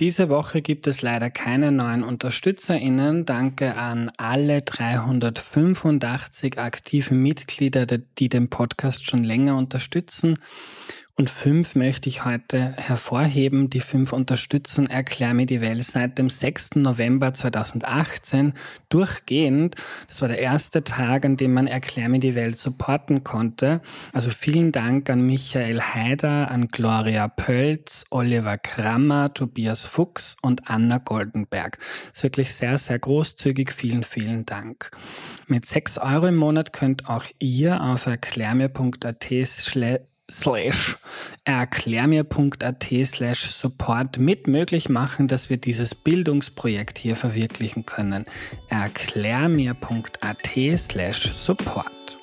Diese Woche gibt es leider keine neuen UnterstützerInnen. Danke an alle 385 aktiven Mitglieder, die den Podcast schon länger unterstützen. Und fünf möchte ich heute hervorheben. Die fünf unterstützen Erklär mir die Welt seit dem 6. November 2018 durchgehend. Das war der erste Tag, an dem man Erklär mir die Welt supporten konnte. Also vielen Dank an Michael Haider, an Gloria Pölz, Oliver Krammer, Tobias Fuchs und Anna Goldenberg. Das ist wirklich sehr, sehr großzügig. Vielen, vielen Dank. Mit sechs Euro im Monat könnt auch ihr auf erklärmir.at slash erklärmir.at slash support mit möglich machen, dass wir dieses Bildungsprojekt hier verwirklichen können. erklärmir.at slash support.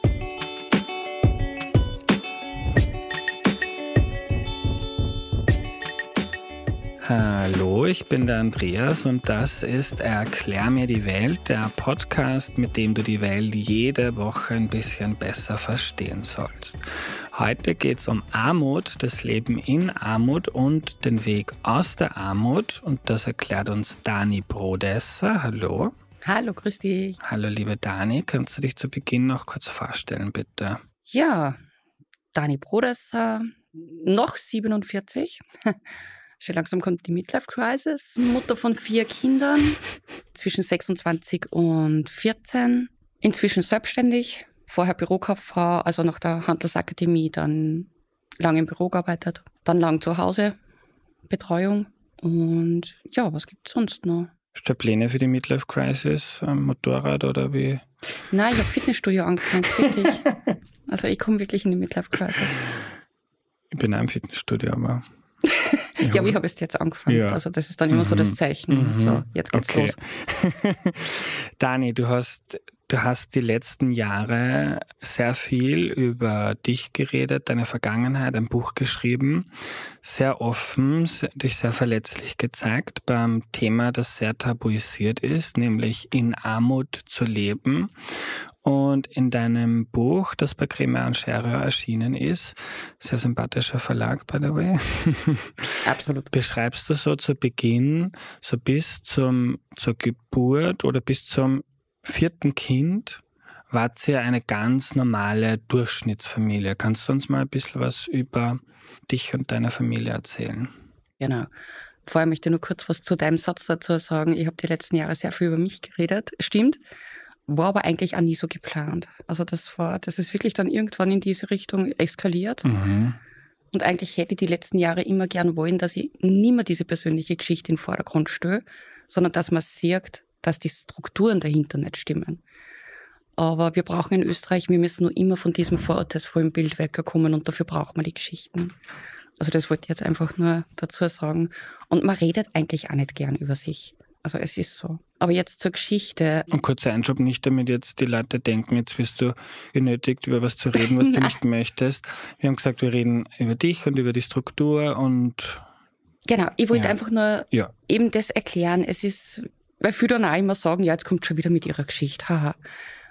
Hallo, ich bin der Andreas und das ist Erklär mir die Welt, der Podcast, mit dem du die Welt jede Woche ein bisschen besser verstehen sollst. Heute geht es um Armut, das Leben in Armut und den Weg aus der Armut und das erklärt uns Dani Brodesser. Hallo. Hallo, grüß dich. Hallo, liebe Dani. Kannst du dich zu Beginn noch kurz vorstellen, bitte? Ja, Dani Brodesser, noch 47. Schon langsam kommt die Midlife Crisis. Mutter von vier Kindern, zwischen 26 und 14. Inzwischen selbstständig. Vorher Bürokauffrau, also nach der Handelsakademie dann lang im Büro gearbeitet. Dann lang zu Hause. Betreuung. Und ja, was gibt's sonst noch? Hast du Pläne für die Midlife Crisis am Motorrad oder wie? Nein, ich habe Fitnessstudio angefangen, wirklich. also ich komme wirklich in die Midlife Crisis. Ich bin auch im Fitnessstudio, aber ja, aber ich habe es jetzt angefangen. Ja. Also das ist dann immer mhm. so das mhm. Zeichen. Mhm. So, jetzt geht's okay. los. Dani, du hast Du hast die letzten Jahre sehr viel über dich geredet, deine Vergangenheit, ein Buch geschrieben, sehr offen, dich sehr verletzlich gezeigt beim Thema, das sehr tabuisiert ist, nämlich in Armut zu leben. Und in deinem Buch, das bei Crema und Schere erschienen ist, sehr sympathischer Verlag, by the way. Absolut. Beschreibst du so zu Beginn, so bis zum, zur Geburt oder bis zum vierten Kind wart ihr eine ganz normale Durchschnittsfamilie. Kannst du uns mal ein bisschen was über dich und deine Familie erzählen? Genau. Vorher möchte ich nur kurz was zu deinem Satz dazu sagen. Ich habe die letzten Jahre sehr viel über mich geredet. Stimmt. War aber eigentlich auch nie so geplant. Also das war, das ist wirklich dann irgendwann in diese Richtung eskaliert. Mhm. Und eigentlich hätte ich die letzten Jahre immer gern wollen, dass ich nie mehr diese persönliche Geschichte in den Vordergrund stelle, sondern dass man sieht, dass die Strukturen dahinter nicht stimmen. Aber wir brauchen in Österreich, wir müssen nur immer von diesem vorurteilsvollen Bild wegkommen und dafür braucht man die Geschichten. Also das wollte ich jetzt einfach nur dazu sagen. Und man redet eigentlich auch nicht gern über sich. Also es ist so. Aber jetzt zur Geschichte. Und kurzer Einschub, nicht damit jetzt die Leute denken, jetzt wirst du genötigt, über was zu reden, was du nicht möchtest. Wir haben gesagt, wir reden über dich und über die Struktur und Genau, ich wollte ja. einfach nur ja. eben das erklären. Es ist, weil viele dann auch immer sagen, ja, jetzt kommt schon wieder mit ihrer Geschichte, haha.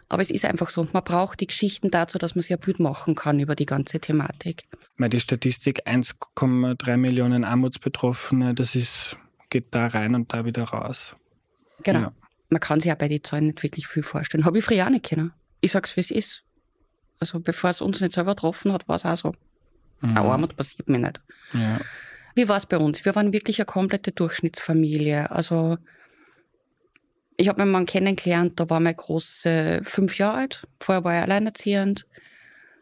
Aber es ist einfach so, man braucht die Geschichten dazu, dass man sich ein Bild machen kann über die ganze Thematik. Weil die Statistik 1,3 Millionen Armutsbetroffene, das ist, geht da rein und da wieder raus. Genau. Ja. Man kann sich ja bei den Zahlen nicht wirklich viel vorstellen. Habe ich früher auch nicht können. Ich sag's, wie es ist. Also bevor es uns nicht selber getroffen hat, war es auch so. Mhm. Eine Armut passiert mir nicht. Ja. Wie war es bei uns? Wir waren wirklich eine komplette Durchschnittsfamilie. Also ich habe meinen Mann kennengelernt, da war mein Große fünf Jahre alt. Vorher war er alleinerziehend.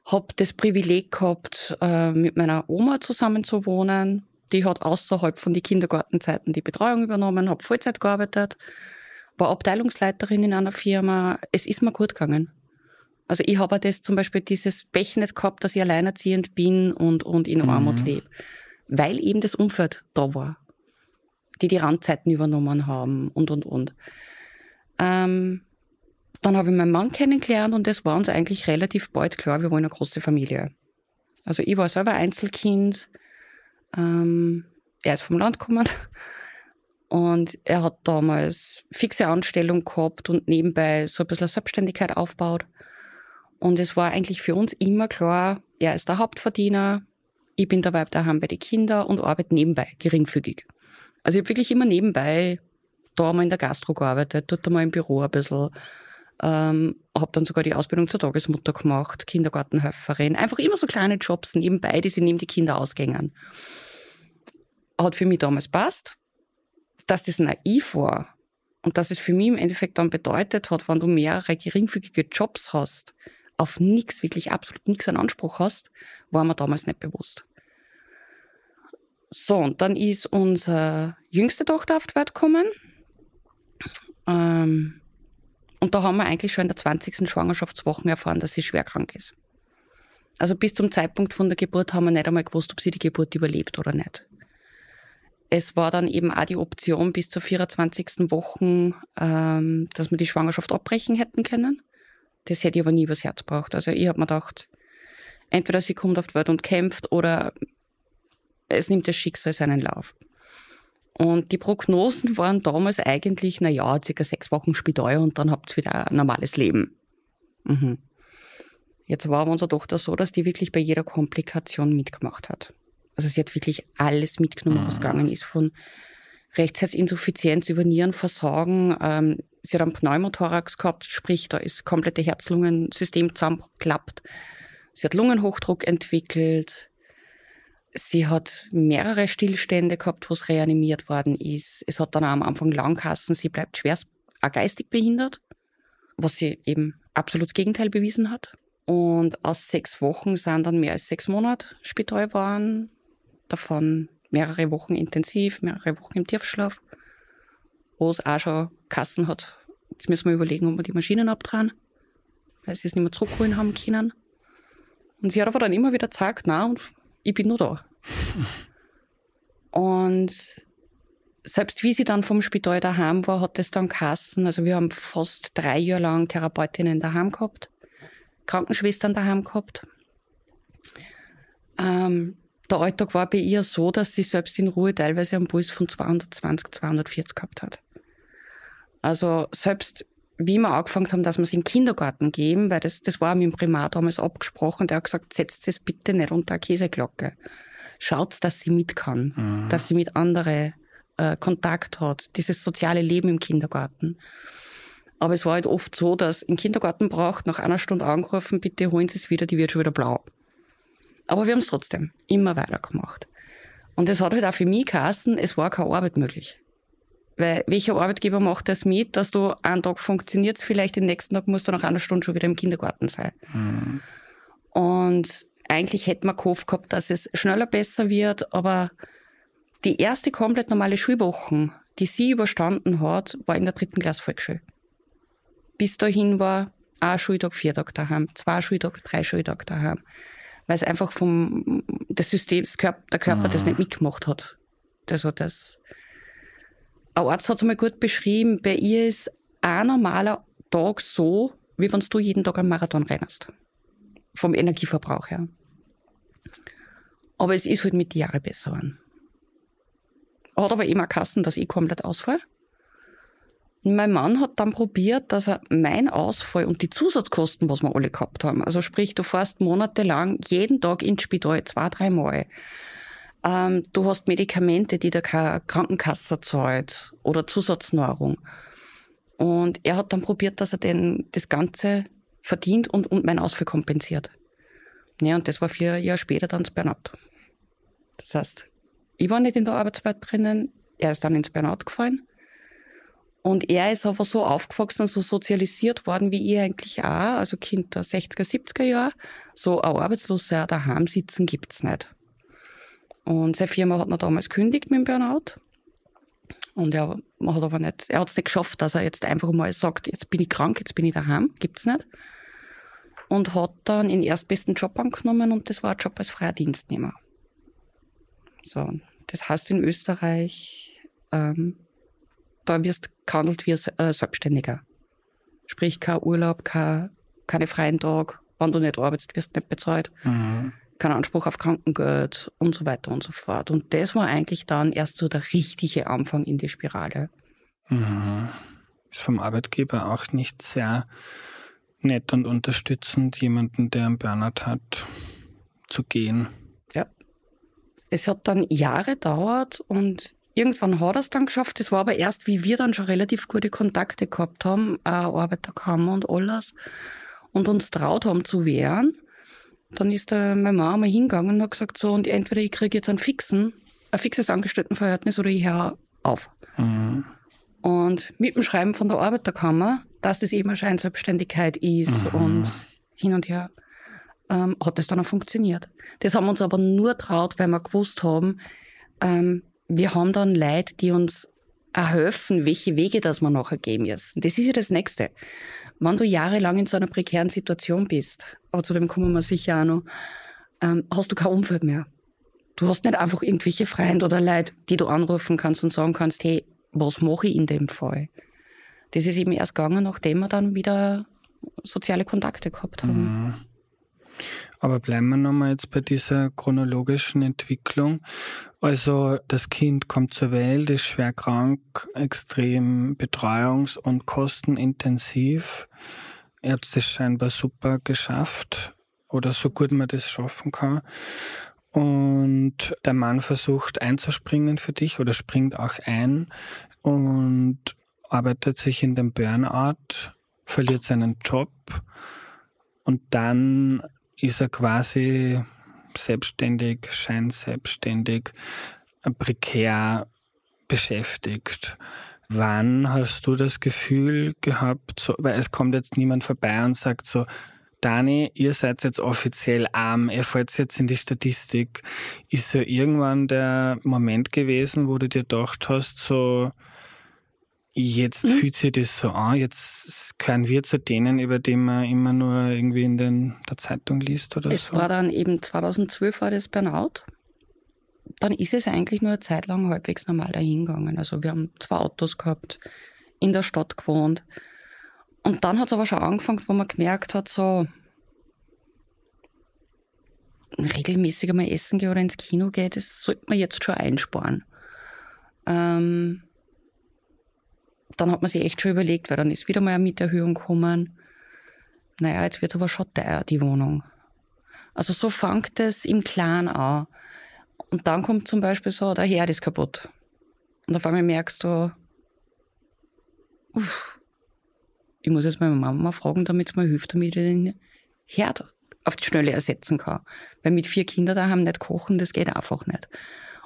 Hab das Privileg gehabt, äh, mit meiner Oma zusammen zu wohnen. Die hat außerhalb von den Kindergartenzeiten die Betreuung übernommen, habe Vollzeit gearbeitet, war Abteilungsleiterin in einer Firma. Es ist mir gut gegangen. Also ich habe das zum Beispiel dieses Pech nicht gehabt, dass ich alleinerziehend bin und, und in mhm. Armut lebe. Weil eben das Umfeld da war. Die die Randzeiten übernommen haben und, und, und. Ähm, dann habe ich meinen Mann kennengelernt und es war uns eigentlich relativ bald klar, wir wollen eine große Familie. Also ich war selber Einzelkind, ähm, er ist vom Land gekommen und er hat damals fixe Anstellung gehabt und nebenbei so ein bisschen Selbstständigkeit aufgebaut. Und es war eigentlich für uns immer klar, er ist der Hauptverdiener, ich bin dabei daheim bei den Kindern und arbeite nebenbei, geringfügig. Also ich habe wirklich immer nebenbei da mal in der Gastro gearbeitet, dort mal im Büro ein bisschen. Ähm, habe dann sogar die Ausbildung zur Tagesmutter gemacht, Kindergartenhelferin. Einfach immer so kleine Jobs nebenbei, die sie neben die Kinder ausgängen. Hat für mich damals passt. Dass das naiv war und dass es für mich im Endeffekt dann bedeutet hat, wenn du mehrere geringfügige Jobs hast, auf nichts, wirklich absolut nichts an Anspruch hast, war mir damals nicht bewusst. So, und dann ist unsere jüngste Tochter auf die Welt gekommen. Ähm, und da haben wir eigentlich schon in der 20. Schwangerschaftswoche erfahren, dass sie schwer krank ist. Also bis zum Zeitpunkt von der Geburt haben wir nicht einmal gewusst, ob sie die Geburt überlebt oder nicht. Es war dann eben auch die Option bis zur 24. Woche, ähm, dass wir die Schwangerschaft abbrechen hätten können. Das hätte ich aber nie übers Herz gebraucht. Also ich habe mir gedacht, entweder sie kommt auf die Welt und kämpft oder es nimmt das Schicksal seinen Lauf. Und die Prognosen waren damals eigentlich, na ja, circa sechs Wochen Spital und dann habt ihr wieder ein normales Leben. Mhm. Jetzt war unsere Tochter so, dass die wirklich bei jeder Komplikation mitgemacht hat. Also sie hat wirklich alles mitgenommen, was mhm. gegangen ist, von Rechtsherzinsuffizienz über Nierenversagen. Ähm, sie hat einen Pneumothorax gehabt, sprich, da ist komplette Herz-Lungen-System zusammengeklappt. Sie hat Lungenhochdruck entwickelt. Sie hat mehrere Stillstände gehabt, wo es reanimiert worden ist. Es hat dann auch am Anfang Langkassen, sie bleibt schwerst geistig behindert, was sie eben absolut das Gegenteil bewiesen hat. Und aus sechs Wochen sind dann mehr als sechs Monate Spital waren, davon mehrere Wochen intensiv, mehrere Wochen im Tiefschlaf, wo es auch schon Kassen hat. Jetzt müssen wir überlegen, ob wir die Maschinen abdrehen, weil sie es nicht mehr zurückholen haben können. Und sie hat aber dann immer wieder gesagt, na, und ich bin nur da. Und selbst wie sie dann vom Spital daheim war, hat es dann Kassen. Also wir haben fast drei Jahre lang Therapeutinnen daheim gehabt, Krankenschwestern daheim gehabt. Ähm, der Alltag war bei ihr so, dass sie selbst in Ruhe teilweise einen Puls von 220, 240 gehabt hat. Also selbst wie wir angefangen haben, dass wir sie in den Kindergarten geben, weil das, das war mit dem Primar damals abgesprochen, der hat gesagt, setzt es bitte nicht unter eine Käseglocke. Schaut, dass sie mit kann, mhm. dass sie mit anderen äh, Kontakt hat, dieses soziale Leben im Kindergarten. Aber es war halt oft so, dass im Kindergarten braucht, nach einer Stunde angerufen, bitte holen Sie es wieder, die wird schon wieder blau. Aber wir haben es trotzdem immer weitergemacht. Und es hat halt auch für mich geheißen, es war keine Arbeit möglich. Weil welcher Arbeitgeber macht das mit, dass du einen Tag funktioniert vielleicht den nächsten Tag musst du nach einer Stunde schon wieder im Kindergarten sein. Mhm. Und eigentlich hätte man gehofft gehabt, dass es schneller besser wird, aber die erste komplett normale Schulwoche, die sie überstanden hat, war in der dritten Klasse Volksschule. Bis dahin war ein Schultag, vier Tage daheim, zwei Schultage, drei Schultage daheim. Weil es einfach vom, das System, das Körper, der Körper mhm. das nicht mitgemacht hat. Also das, ein Arzt hat es einmal gut beschrieben, bei ihr ist ein normaler Tag so, wie wenn du jeden Tag einen Marathon rennst. Vom Energieverbrauch her. Aber es ist halt mit den Jahren besser geworden. Hat aber immer Kassen, dass ich komplett ausfall. Mein Mann hat dann probiert, dass er mein Ausfall und die Zusatzkosten, was wir alle gehabt haben, also sprich, du fährst monatelang jeden Tag ins Spital, zwei, drei Mal. Ähm, du hast Medikamente, die der Krankenkasse zahlt oder Zusatznahrung. Und er hat dann probiert, dass er denn das Ganze verdient und, und meinen Ausfall kompensiert. Ja, und das war vier Jahre später dann das Burnout. Das heißt, ich war nicht in der Arbeitswelt drinnen, er ist dann ins Burnout gefallen. Und er ist aber so aufgewachsen und so sozialisiert worden wie ich eigentlich auch, also Kind der 60er, 70er Jahre. So ein Arbeitsloser daheim sitzen gibt's nicht. Und seine Firma hat noch damals kündigt mit dem Burnout. Und er hat aber nicht, er hat es nicht geschafft, dass er jetzt einfach mal sagt, jetzt bin ich krank, jetzt bin ich daheim, gibt's nicht. Und hat dann den erstbesten Job angenommen und das war ein Job als freier Dienstnehmer. So, das heißt in Österreich, ähm, da wirst gehandelt wie ein äh, Selbstständiger. Sprich, kein Urlaub, kein, keine freien Tag. Wenn du nicht arbeitest, wirst du nicht bezahlt. Mhm. Kein Anspruch auf Krankengeld und so weiter und so fort. Und das war eigentlich dann erst so der richtige Anfang in die Spirale. Mhm. Ist vom Arbeitgeber auch nicht sehr nett und unterstützend, jemanden, der einen Burnout hat, zu gehen. Ja. Es hat dann Jahre gedauert und irgendwann hat er es dann geschafft. Das war aber erst, wie wir dann schon relativ gute Kontakte gehabt haben, auch Arbeiterkammer und alles, und uns traut haben zu wehren. Dann ist da meine Mama mal hingegangen und hat gesagt, so, und entweder ich kriege jetzt einen fixen, ein fixes Angestelltenverhältnis oder ich höre auf. Mhm. Und mit dem Schreiben von der Arbeiterkammer, dass das eben eine Scheinselbstständigkeit ist mhm. und hin und her, ähm, hat das dann auch funktioniert. Das haben wir uns aber nur traut, weil wir gewusst haben, ähm, wir haben dann Leute, die uns helfen, welche Wege das wir nachher gehen müssen. Das ist ja das Nächste. Wenn du jahrelang in so einer prekären Situation bist, aber zu dem kommen wir sicher auch noch, ähm, hast du kein Umfeld mehr. Du hast nicht einfach irgendwelche Freunde oder Leute, die du anrufen kannst und sagen kannst, hey, was mache ich in dem Fall? Das ist eben erst gegangen, nachdem wir dann wieder soziale Kontakte gehabt haben. Mhm. Aber bleiben wir nochmal jetzt bei dieser chronologischen Entwicklung. Also das Kind kommt zur Welt, ist schwer krank, extrem betreuungs- und kostenintensiv. Ihr habt es scheinbar super geschafft oder so gut man das schaffen kann. Und der Mann versucht einzuspringen für dich oder springt auch ein und arbeitet sich in den Burnout, verliert seinen Job und dann ist er quasi selbstständig, scheinselbstständig, prekär beschäftigt. Wann hast du das Gefühl gehabt, so, weil es kommt jetzt niemand vorbei und sagt so, Dani, ihr seid jetzt offiziell arm, ihr fällt jetzt in die Statistik. Ist so irgendwann der Moment gewesen, wo du dir gedacht hast, so, Jetzt mhm. fühlt sich das so an, jetzt gehören wir zu denen, über die man immer nur irgendwie in den, der Zeitung liest oder es so. Es war dann eben 2012 war das Burnout. Dann ist es eigentlich nur eine Zeit lang halbwegs normal dahingegangen. Also wir haben zwei Autos gehabt, in der Stadt gewohnt. Und dann hat es aber schon angefangen, wo man gemerkt hat, so regelmäßig mal essen gehen oder ins Kino gehen, das sollte man jetzt schon einsparen. Ähm, dann hat man sich echt schon überlegt, weil dann ist wieder mal eine Mieterhöhung gekommen. Naja, jetzt wird es aber schon teuer, die Wohnung. Also so fängt es im Kleinen an. Und dann kommt zum Beispiel so, der Herd ist kaputt. Und auf einmal merkst du, uff, ich muss jetzt meine Mama fragen, damit sie mir hilft, damit ich den Herd auf die Schnelle ersetzen kann. Weil mit vier Kindern daheim nicht kochen, das geht einfach nicht.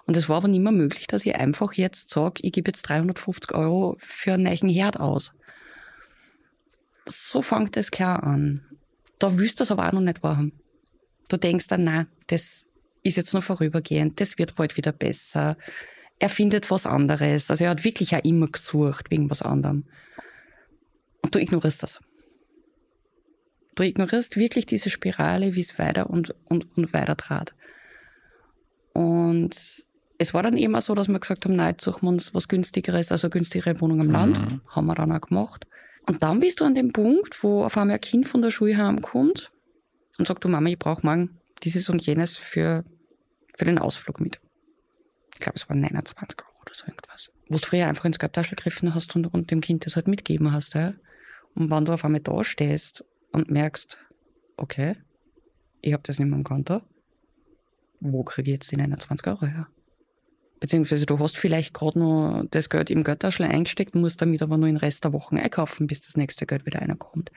Und es war aber nicht mehr möglich, dass ich einfach jetzt sage, ich gebe jetzt 350 Euro für einen neuen Herd aus. So fängt es klar an. Da willst du es aber auch noch nicht wahrhaben. Du denkst dann, nein, das ist jetzt nur vorübergehend, das wird bald wieder besser. Er findet was anderes. Also er hat wirklich auch immer gesucht wegen was anderem. Und du ignorierst das. Du ignorierst wirklich diese Spirale, wie es weiter und, und, und weiter trat. Und es war dann immer so, dass wir gesagt haben, nein, jetzt suchen wir uns was günstigeres, also günstigere Wohnung im Land. Mhm. Haben wir dann auch gemacht. Und dann bist du an dem Punkt, wo auf einmal ein Kind von der Schule heimkommt und sagt, du Mama, ich brauche morgen dieses und jenes für, für den Ausflug mit. Ich glaube, es waren 29 Euro oder so irgendwas. Wo du früher einfach ins Geldtaschel gegriffen hast und, und dem Kind das halt mitgeben hast. Ja? Und wenn du auf einmal da stehst und merkst, okay, ich habe das nicht mehr im Konto, wo kriege ich jetzt die 29 Euro her? Beziehungsweise du hast vielleicht gerade nur das Geld im Götterschle eingesteckt, musst damit aber nur den Rest der Wochen einkaufen, bis das nächste Geld wieder reinkommt.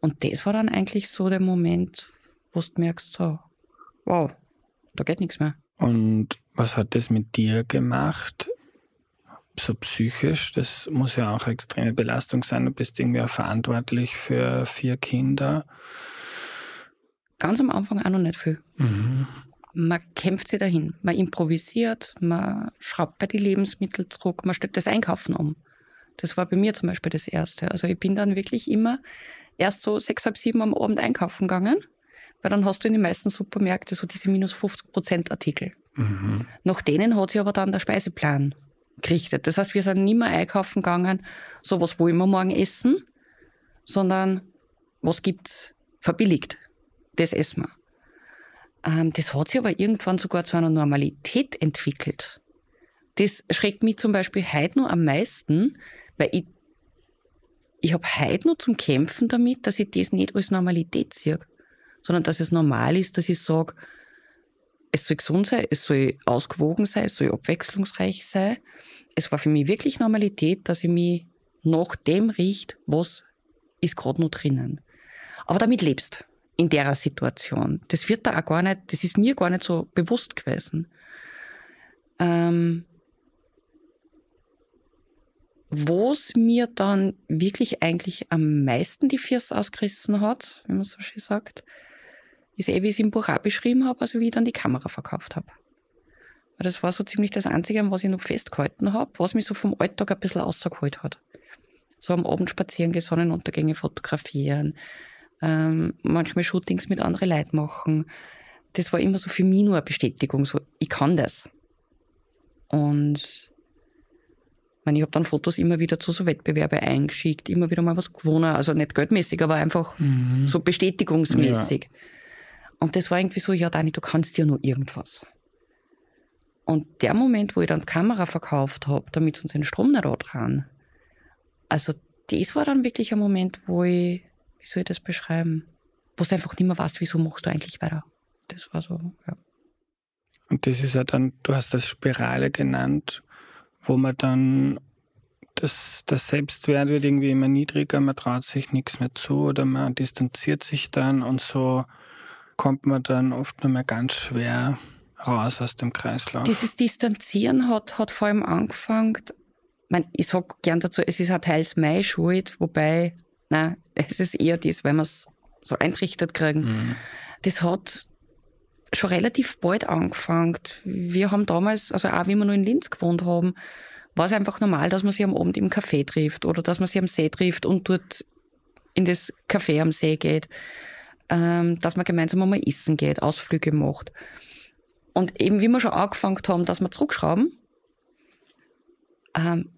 Und das war dann eigentlich so der Moment, wo du merkst, so, wow, da geht nichts mehr. Und was hat das mit dir gemacht? So psychisch, das muss ja auch eine extreme Belastung sein. Du bist irgendwie auch verantwortlich für vier Kinder. Ganz am Anfang auch noch nicht viel. Mhm man kämpft sich dahin. Man improvisiert, man schraubt bei den Lebensmitteln zurück, man stellt das Einkaufen um. Das war bei mir zum Beispiel das Erste. Also ich bin dann wirklich immer erst so sechs, halb sieben am Abend einkaufen gegangen, weil dann hast du in den meisten Supermärkten so diese minus 50 Prozent Artikel. Mhm. Nach denen hat sich aber dann der Speiseplan gerichtet. Das heißt, wir sind nicht mehr einkaufen gegangen, so was wollen wir morgen essen, sondern was gibt's verbilligt. Das essen wir. Ähm, das hat sich aber irgendwann sogar zu einer Normalität entwickelt. Das schreckt mich zum Beispiel heute nur am meisten, weil ich, ich habe heute nur zum Kämpfen damit, dass ich das nicht als Normalität sehe, sondern dass es normal ist, dass ich sage, es soll gesund sein, es soll ausgewogen sein, es soll abwechslungsreich sein. Es war für mich wirklich Normalität, dass ich mich nach dem riecht, was ist gerade noch drinnen. Aber damit lebst in der Situation. Das wird da auch gar nicht, das ist mir gar nicht so bewusst gewesen. Ähm, was mir dann wirklich eigentlich am meisten die Füße ausgerissen hat, wenn man so schön sagt, ist eh, wie ich es im Buch auch beschrieben habe, also wie ich dann die Kamera verkauft habe. Das war so ziemlich das Einzige, an was ich noch festgehalten habe, was mich so vom Alltag ein bisschen rausgeholt hat. So am Abend spazieren gehen, Sonnenuntergänge fotografieren, ähm, manchmal Shootings mit anderen Leuten machen. Das war immer so für mich nur eine Bestätigung, so ich kann das. Und meine, ich habe dann Fotos immer wieder zu so Wettbewerbe eingeschickt, immer wieder mal was gewonnen, also nicht geldmäßig, aber einfach mhm. so bestätigungsmäßig. Ja. Und das war irgendwie so, ja Dani, du kannst ja nur irgendwas. Und der Moment, wo ich dann die Kamera verkauft habe, damit sie uns den Strom nicht dran, also das war dann wirklich ein Moment, wo ich, wie soll ich das beschreiben, wo du einfach nicht mehr weißt, wieso machst du eigentlich weiter. Das war so, ja. Und das ist ja dann, du hast das Spirale genannt, wo man dann das, das Selbstwert wird irgendwie immer niedriger, man traut sich nichts mehr zu oder man distanziert sich dann und so kommt man dann oft nur mehr ganz schwer raus aus dem Kreislauf. Dieses Distanzieren hat, hat vor allem angefangen, ich, mein, ich sag gern dazu, es ist auch teils meine Schuld, wobei, nein, es ist eher das, weil wir es so eintrichtert kriegen. Mhm. Das hat schon relativ bald angefangen. Wir haben damals, also auch wie wir noch in Linz gewohnt haben, war es einfach normal, dass man sich am Abend im Café trifft oder dass man sich am See trifft und dort in das Café am See geht, ähm, dass man gemeinsam einmal essen geht, Ausflüge macht. Und eben wie wir schon angefangen haben, dass wir zurückschrauben, ähm,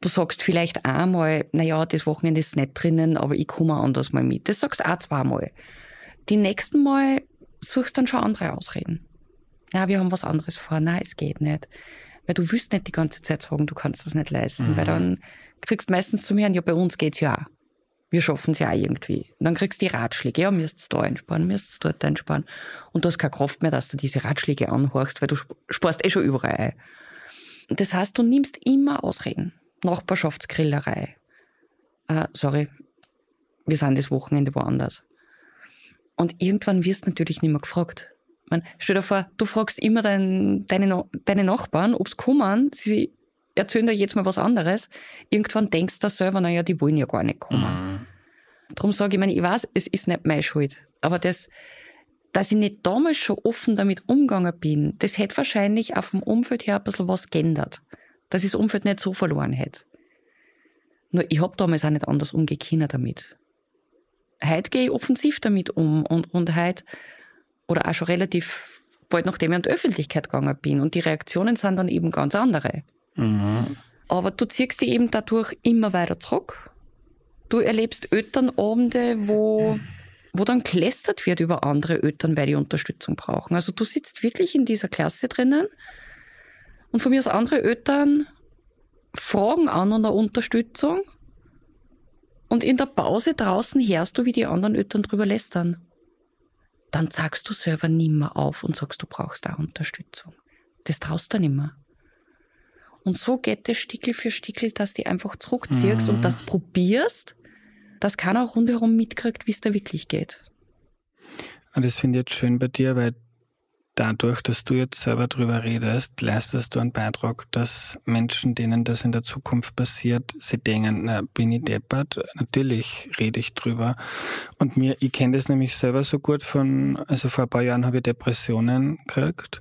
du sagst vielleicht einmal, naja, das Wochenende ist nicht drinnen, aber ich komme anders mal mit. Das sagst du auch zweimal. Die nächsten Mal suchst dann schon andere Ausreden. Na, wir haben was anderes vor. Nein, es geht nicht. Weil du willst nicht die ganze Zeit sagen, du kannst das nicht leisten. Mhm. Weil dann kriegst du meistens zu mir, ja, bei uns geht's ja auch. Wir schaffen es ja auch irgendwie. Und dann kriegst du die Ratschläge, ja, müsst's da einsparen, müsst's dort einsparen. Und du hast keine Kraft mehr, dass du diese Ratschläge anhorchst, weil du sparst eh schon überall ein. Das heißt, du nimmst immer Ausreden. Nachbarschaftsgrillerei. Äh, sorry, wir sind das Wochenende woanders. Und irgendwann wirst du natürlich nicht mehr gefragt. Man, stell dir vor, du fragst immer dein, deine, deine Nachbarn, ob's kommen, sie erzählen dir jetzt mal was anderes. Irgendwann denkst du selber, naja, die wollen ja gar nicht kommen. Mhm. Darum sage ich, meine, ich weiß, es ist nicht meine Schuld. Aber das, dass ich nicht damals schon offen damit umgegangen bin, das hätte wahrscheinlich auch vom Umfeld her ein bisschen was geändert. Dass ich das Umfeld nicht so verloren hätte. Nur ich hab damals auch nicht anders umgekehrt damit heute gehe ich offensiv damit um und, und heute, oder auch schon relativ bald nachdem ich in die Öffentlichkeit gegangen bin. Und die Reaktionen sind dann eben ganz andere. Mhm. Aber du ziehst dich eben dadurch immer weiter zurück. Du erlebst Elternabende, wo, wo dann gelästert wird über andere Eltern, weil die Unterstützung brauchen. Also du sitzt wirklich in dieser Klasse drinnen und von mir aus andere Eltern fragen an an der Unterstützung und in der Pause draußen hörst du, wie die anderen Eltern drüber lästern. Dann sagst du selber nimmer auf und sagst, du brauchst da Unterstützung. Das traust du nimmer. Und so geht es Stickel für Stickel, dass du einfach zurückziehst mhm. und das probierst, dass keiner auch rundherum mitkriegt, wie es da wirklich geht. Und das finde ich jetzt schön bei dir, weil dadurch, dass du jetzt selber drüber redest, leistest du einen Beitrag, dass Menschen, denen das in der Zukunft passiert, sie denken, na, bin ich deppert? Natürlich rede ich drüber. Und mir, ich kenne das nämlich selber so gut von, also vor ein paar Jahren habe ich Depressionen gekriegt.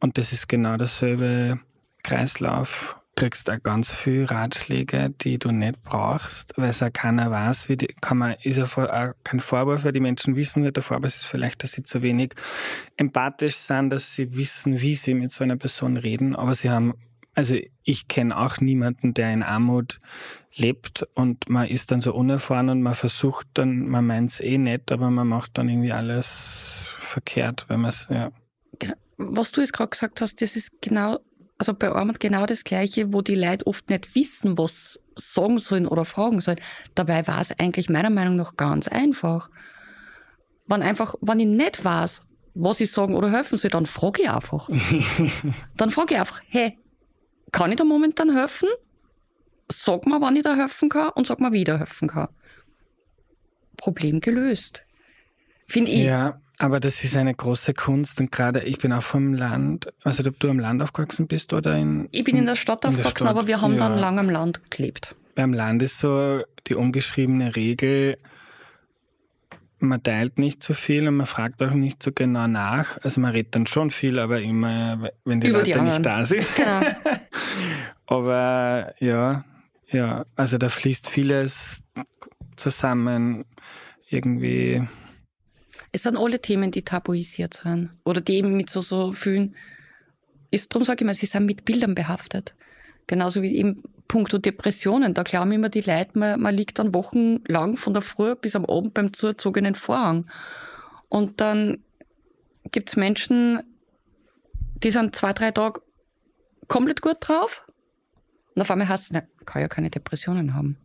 Und das ist genau dasselbe Kreislauf kriegst da ganz viel Ratschläge, die du nicht brauchst, weil es ja keiner weiß, wie die, kann man, ist ja auch kein Vorwurf, weil die Menschen wissen nicht, der Vorwurf ist vielleicht, dass sie zu wenig empathisch sind, dass sie wissen, wie sie mit so einer Person reden, aber sie haben, also ich kenne auch niemanden, der in Armut lebt und man ist dann so unerfahren und man versucht dann, man meint es eh nicht, aber man macht dann irgendwie alles verkehrt, wenn man es, ja. Genau. Was du jetzt gerade gesagt hast, das ist genau also bei Armut genau das Gleiche, wo die Leute oft nicht wissen, was sagen sollen oder fragen sollen. Dabei war es eigentlich meiner Meinung nach ganz einfach. Wenn einfach, wenn ich nicht weiß, was ich sagen oder helfen soll, dann frage ich einfach. dann frage ich einfach, hey, kann ich da momentan helfen? Sag mal, wann ich da helfen kann und sag mal, wie ich da helfen kann. Problem gelöst. Finde ich. Ja, aber das ist eine große Kunst und gerade ich bin auch vom Land, also ob du am Land aufgewachsen bist oder in. Ich bin in der Stadt aufgewachsen, Stadt. aber wir haben ja. dann lange am Land gelebt. Beim Land ist so die ungeschriebene Regel, man teilt nicht so viel und man fragt auch nicht so genau nach. Also man redet dann schon viel, aber immer, wenn die Über Leute die nicht da sind. Genau. aber ja, ja, also da fließt vieles zusammen irgendwie. Es sind alle Themen, die tabuisiert sind oder die eben mit so, so vielen, ist, darum sage ich mal, sie sind mit Bildern behaftet. Genauso wie eben puncto Depressionen. Da glauben immer die Leute, man, man liegt dann wochenlang von der Früh bis am Abend beim zugezogenen Vorhang. Und dann gibt's Menschen, die sind zwei, drei Tage komplett gut drauf. Und auf einmal heißt es, ne, kann ja keine Depressionen haben.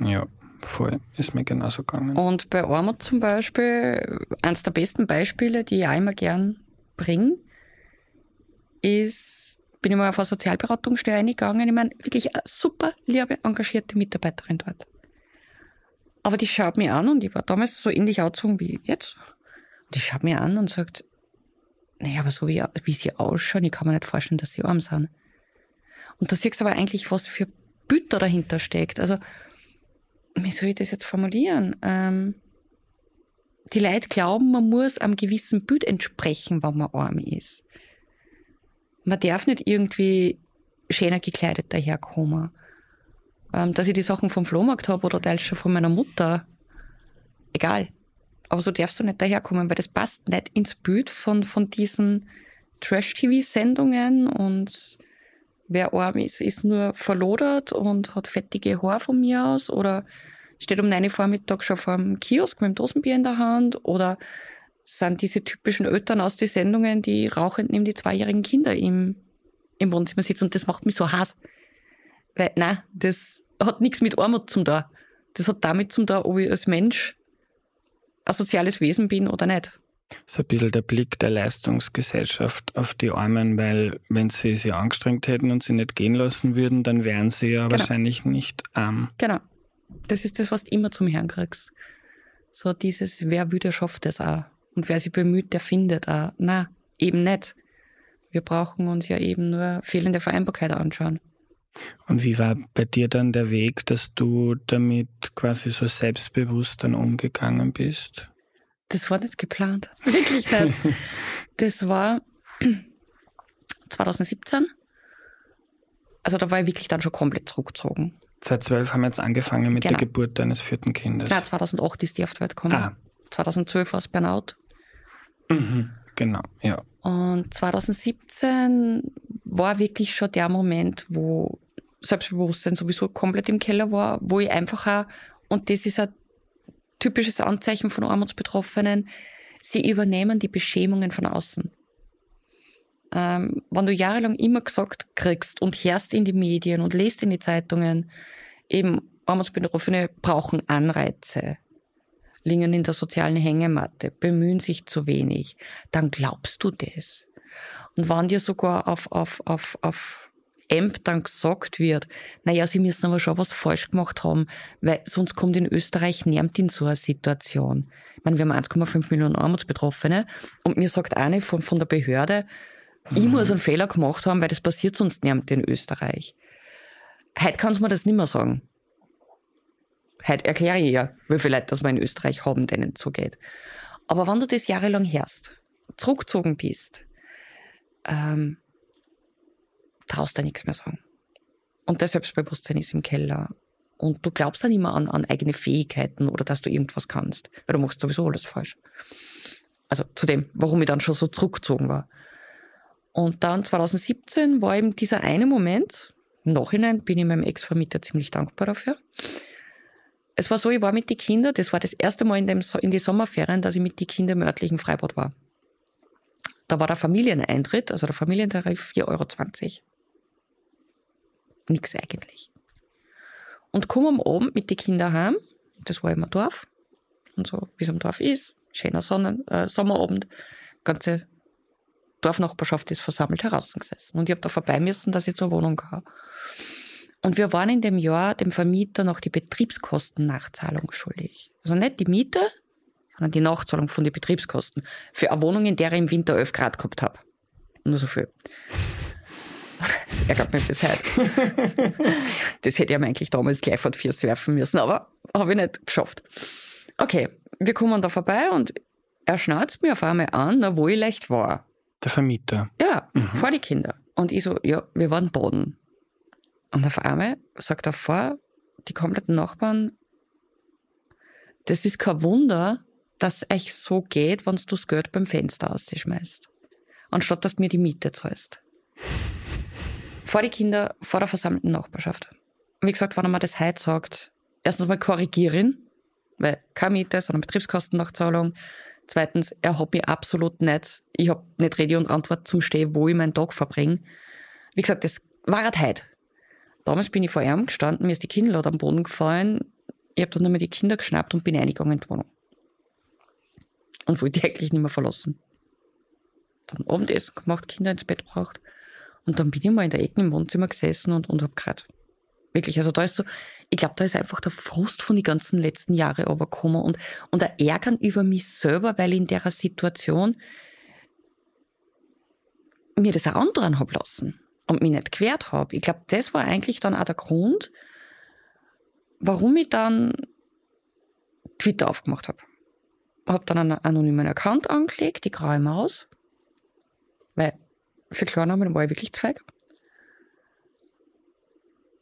Ja, voll. Ist mir genauso gegangen. Und bei Armut zum Beispiel, eines der besten Beispiele, die ich auch immer gern bringe, ist bin ich mal auf eine Sozialberatungsstelle eingegangen. Ich meine, wirklich eine super liebe, engagierte Mitarbeiterin dort. Aber die schaut mich an und ich war damals so ähnlich angezogen wie jetzt. Und die schaut mich an und sagt, naja, aber so wie, wie sie ausschauen, ich kann mir nicht vorstellen, dass sie arm sind. Und da siehst du aber eigentlich, was für Büter dahinter steckt. Also, wie soll ich das jetzt formulieren? Ähm, die Leute glauben, man muss einem gewissen Bild entsprechen, wenn man arm ist. Man darf nicht irgendwie schöner gekleidet daherkommen. Ähm, dass ich die Sachen vom Flohmarkt habe oder teils schon von meiner Mutter. Egal. Aber so darfst du nicht daherkommen, weil das passt nicht ins Bild von, von diesen Trash-TV-Sendungen und wer arm ist, ist nur verlodert und hat fettige Haare von mir aus oder steht um 9 Uhr Vormittag schon vor dem Kiosk mit dem Dosenbier in der Hand oder sind diese typischen Eltern aus den Sendungen, die rauchend neben die zweijährigen Kinder im, im Wohnzimmer sitzen. Und das macht mich so heiß. Weil, nein, das hat nichts mit Armut zum da. Das hat damit zum da, ob ich als Mensch ein soziales Wesen bin oder nicht. So ein bisschen der Blick der Leistungsgesellschaft auf die Armen, weil wenn sie sich angestrengt hätten und sie nicht gehen lassen würden, dann wären sie ja genau. wahrscheinlich nicht arm. Genau. Das ist das, was du immer zum Herrn kriegst. So dieses, wer würde, schafft das auch. Und wer sich bemüht, der findet auch. Na, eben nicht. Wir brauchen uns ja eben nur fehlende Vereinbarkeit anschauen. Und wie war bei dir dann der Weg, dass du damit quasi so selbstbewusst dann umgegangen bist? Das war nicht geplant. Wirklich nicht. Das war 2017. Also da war ich wirklich dann schon komplett zurückgezogen. 2012 haben wir jetzt angefangen mit genau. der Geburt deines vierten Kindes. Nein, 2008 ist die auf die Welt gekommen. Ah. 2012 war es Burnout. Mhm, genau, ja. Und 2017 war wirklich schon der Moment, wo Selbstbewusstsein sowieso komplett im Keller war, wo ich einfach auch, und das ist ein typisches Anzeichen von Armutsbetroffenen, sie übernehmen die Beschämungen von außen. Ähm, wenn du jahrelang immer gesagt kriegst und hörst in die Medien und lest in die Zeitungen, eben Armutsbetroffene brauchen Anreize, liegen in der sozialen Hängematte, bemühen sich zu wenig, dann glaubst du das. Und wenn dir sogar auf, auf, auf, auf Dann gesagt wird, naja, sie müssen aber schon was falsch gemacht haben, weil sonst kommt in Österreich niemand in so eine Situation. Ich meine, wir haben 1,5 Millionen Armutsbetroffene und mir sagt eine von, von der Behörde, mhm. ich muss einen Fehler gemacht haben, weil das passiert sonst niemand in Österreich. Heute kannst du mir das nicht mehr sagen. Heute erkläre ich ja, wie viele Leute das wir in Österreich haben, denen es so geht. Aber wenn du das jahrelang hörst, zurückgezogen bist, ähm, traust du nichts mehr sagen. Und das Selbstbewusstsein ist im Keller. Und du glaubst dann immer an, an eigene Fähigkeiten oder dass du irgendwas kannst, weil du machst sowieso alles falsch. Also zu dem, warum ich dann schon so zurückgezogen war. Und dann 2017 war eben dieser eine Moment, im Nachhinein bin ich meinem Ex-Vermieter ziemlich dankbar dafür, es war so, ich war mit den Kindern, das war das erste Mal in, dem, in die Sommerferien, dass ich mit den Kindern im örtlichen Freibad war. Da war der Familieneintritt, also der Familientarif 4,20 Euro. Nix eigentlich. Und komme am Abend mit den Kindern heim, das war immer Dorf, und so, wie es am Dorf ist, schöner Sonnen, äh, Sommerabend, ganze Dorfnachbarschaft ist versammelt herausgesessen. Und ich habe da vorbei müssen, dass ich zur Wohnung kam. Und wir waren in dem Jahr dem Vermieter noch die Betriebskostennachzahlung schuldig. Also nicht die Miete, sondern die Nachzahlung von den Betriebskosten. Für eine Wohnung, in der ich im Winter 11 Grad gehabt habe. Nur so viel. Das ärgert mich bis heute. Das hätte ich mir eigentlich damals gleich vor Füße werfen müssen, aber habe ich nicht geschafft. Okay, wir kommen da vorbei und er schnauzt mir auf einmal an, wo ich leicht war. Der Vermieter. Ja, mhm. vor die Kinder. Und ich so, ja, wir waren Boden. Und auf einmal sagt er vor, die kompletten Nachbarn, das ist kein Wunder, dass es euch so geht, wenn du das Geld beim Fenster ausschmeißt. Anstatt dass du mir die Miete zahlst. Vor die Kinder, vor der versammelten Nachbarschaft. Wie gesagt, wenn er mir das heute sagt, erstens mal korrigieren, weil keine Miete, sondern Betriebskostennachzahlung. Zweitens, er hat mich absolut nicht, ich habe nicht Rede und Antwort zum Stehen, wo ich meinen Tag verbringe. Wie gesagt, das war halt heute. Damals bin ich vor ihm gestanden, mir ist die Kinnlade am Boden gefallen. Ich habe dann nochmal die Kinder geschnappt und bin eingegangen in die Wohnung. Und wollte die eigentlich nicht mehr verlassen. Dann Abendessen gemacht, Kinder ins Bett gebracht. Und dann bin ich mal in der Ecke im Wohnzimmer gesessen und, und hab gerade. Wirklich, also da ist so, ich glaube, da ist einfach der Frust von den ganzen letzten Jahren übergekommen und, und der Ärgern über mich selber, weil ich in der Situation mir das auch anderen hab lassen und mich nicht gewehrt habe. Ich glaube, das war eigentlich dann auch der Grund, warum ich dann Twitter aufgemacht habe. Habe dann einen anonymen Account angelegt, die graue Maus, weil für Klarnamen war ich wirklich zu feig.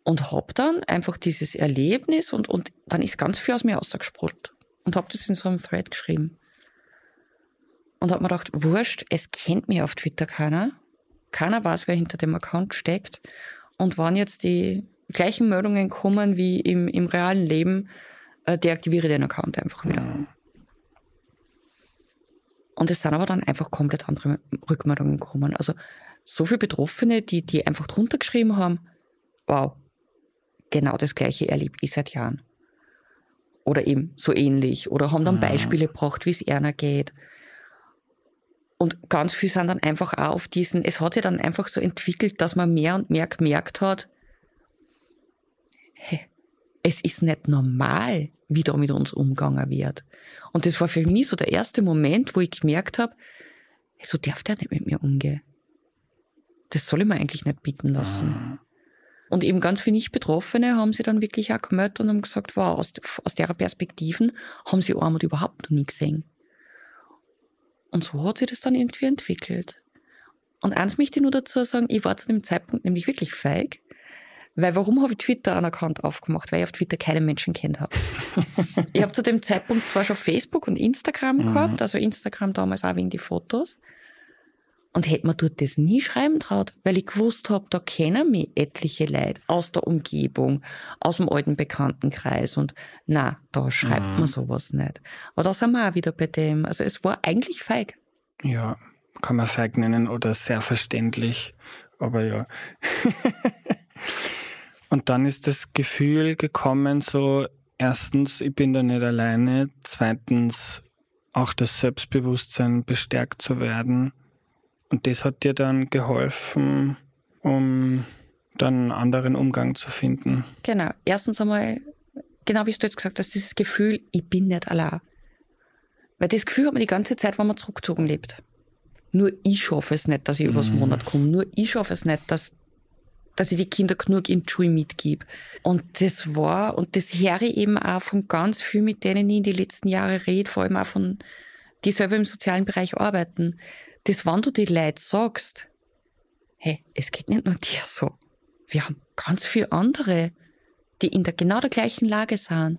Und habe dann einfach dieses Erlebnis und, und dann ist ganz viel aus mir rausgesprudelt. Und habe das in so einem Thread geschrieben. Und habe mir gedacht, wurscht, es kennt mich auf Twitter keiner keiner weiß, wer hinter dem Account steckt. Und wann jetzt die gleichen Meldungen kommen wie im, im realen Leben, äh, deaktiviere den Account einfach wieder. Und es sind aber dann einfach komplett andere Rückmeldungen gekommen. Also so viele Betroffene, die, die einfach drunter geschrieben haben, wow, genau das gleiche erlebe ich seit Jahren. Oder eben so ähnlich. Oder haben dann mhm. Beispiele gebracht, wie es einer geht. Und ganz viel sind dann einfach auch auf diesen, es hat sich dann einfach so entwickelt, dass man mehr und mehr gemerkt hat, hey, es ist nicht normal, wie da mit uns umgegangen wird. Und das war für mich so der erste Moment, wo ich gemerkt habe, hey, so darf der nicht mit mir umgehen. Das soll ich mir eigentlich nicht bieten lassen. Mhm. Und eben ganz viele Nicht-Betroffene haben sie dann wirklich auch gemeldet und haben gesagt, wow, aus, aus der Perspektiven haben sie Armut überhaupt noch nie gesehen. Und so hat sich das dann irgendwie entwickelt. Und eins möchte ich nur dazu sagen, ich war zu dem Zeitpunkt nämlich wirklich feig, weil warum habe ich Twitter einen Account aufgemacht? Weil ich auf Twitter keinen Menschen kennt habe. ich habe zu dem Zeitpunkt zwar schon Facebook und Instagram mhm. gehabt, also Instagram damals auch wegen die Fotos. Und hätte man dort das nie schreiben traut, weil ich gewusst habe, da kennen mich etliche Leute aus der Umgebung, aus dem alten Bekanntenkreis und na, da schreibt mhm. man sowas nicht. Aber da sind wir auch wieder bei dem. Also es war eigentlich feig. Ja, kann man feig nennen oder sehr verständlich, aber ja. und dann ist das Gefühl gekommen, so erstens, ich bin da nicht alleine, zweitens auch das Selbstbewusstsein bestärkt zu werden und das hat dir dann geholfen, um dann einen anderen Umgang zu finden. Genau. Erstens einmal, genau wie du jetzt gesagt hast, dieses Gefühl, ich bin nicht allein. Weil das Gefühl hat man die ganze Zeit, wenn man zurückgezogen lebt. Nur ich schaffe es nicht, dass ich übers mhm. Monat komme. Nur ich schaffe es nicht, dass, dass ich die Kinder genug in die Schule mitgebe. Und das war, und das höre ich eben auch von ganz vielen, mit denen ich in die letzten Jahre rede, vor allem auch von, die selber im sozialen Bereich arbeiten das, wenn du die Leute sagst, hey, es geht nicht nur dir so. Wir haben ganz viele andere, die in der genau der gleichen Lage sind.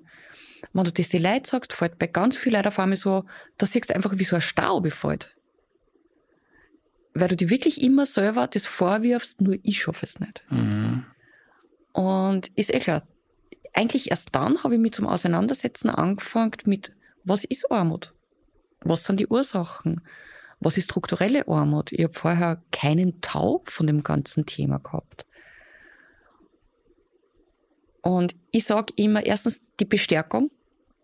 Wenn du das die Leute sagst, fällt bei ganz vielen Leuten auf einmal so, da siehst du einfach, wie so ein Stau befällt. Weil du dir wirklich immer selber das vorwirfst, nur ich schaffe es nicht. Mhm. Und ist eh klar, eigentlich erst dann habe ich mich zum Auseinandersetzen angefangen mit, was ist Armut? Was sind die Ursachen? Was ist strukturelle Armut? Ich habe vorher keinen Taub von dem ganzen Thema gehabt. Und ich sage immer erstens die Bestärkung.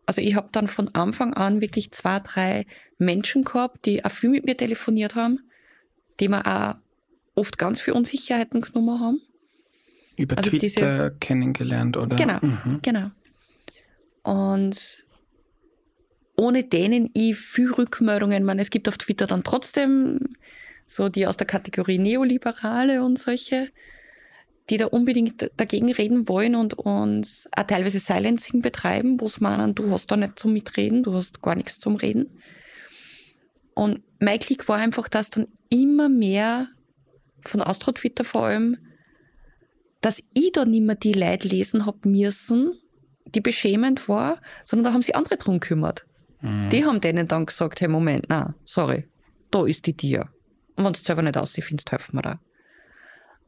Also ich habe dann von Anfang an wirklich zwei, drei Menschen gehabt, die auch viel mit mir telefoniert haben, die mir auch oft ganz viel Unsicherheiten genommen haben. Über also Twitter diese, kennengelernt, oder? Genau, mhm. genau. Und ohne denen ich viel Rückmeldungen, man, es gibt auf Twitter dann trotzdem so die aus der Kategorie Neoliberale und solche, die da unbedingt dagegen reden wollen und, und auch teilweise Silencing betreiben, wo sie meinen, du hast da nicht zum Mitreden, du hast gar nichts zum Reden. Und mein Klick war einfach, dass dann immer mehr von Astro-Twitter vor allem, dass ich da nicht mehr die Leute lesen hab müssen, die beschämend war, sondern da haben sich andere drum gekümmert. Mhm. Die haben denen dann gesagt, hey Moment, na, sorry, da ist die dir. Und wenn du selber nicht aussiehst, helfen wir da.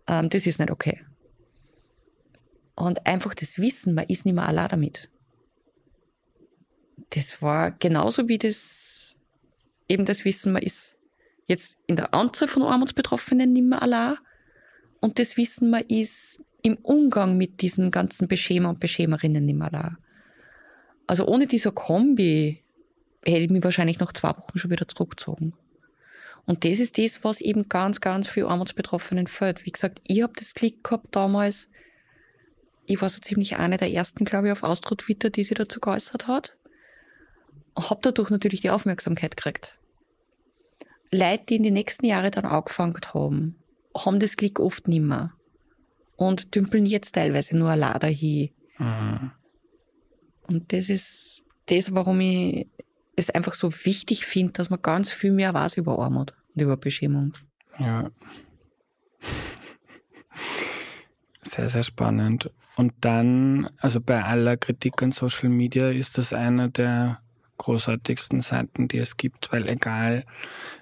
Ähm, das ist nicht okay. Und einfach das Wissen, man ist nicht mehr allein damit. Das war genauso wie das, eben das Wissen, man ist jetzt in der Anzahl von Armutsbetroffenen nicht mehr allein. Und das Wissen, man ist im Umgang mit diesen ganzen Beschämer und Beschämerinnen nicht mehr allein. Also ohne dieser Kombi hätte ich mich wahrscheinlich nach zwei Wochen schon wieder zurückgezogen. Und das ist das, was eben ganz, ganz viel Armutsbetroffenen fällt. Wie gesagt, ich habe das Klick gehabt damals, ich war so ziemlich eine der ersten, glaube ich, auf Austro-Twitter, die sich dazu geäußert hat. Hab dadurch natürlich die Aufmerksamkeit gekriegt. Leute, die in den nächsten Jahren dann angefangen haben, haben das Klick oft nimmer. Und dümpeln jetzt teilweise nur Lader hin. Mhm. Und das ist das, warum ich es einfach so wichtig finde, dass man ganz viel mehr weiß über Armut und über Beschämung. Ja. Sehr, sehr spannend. Und dann, also bei aller Kritik an Social Media ist das eine der großartigsten Seiten, die es gibt, weil egal,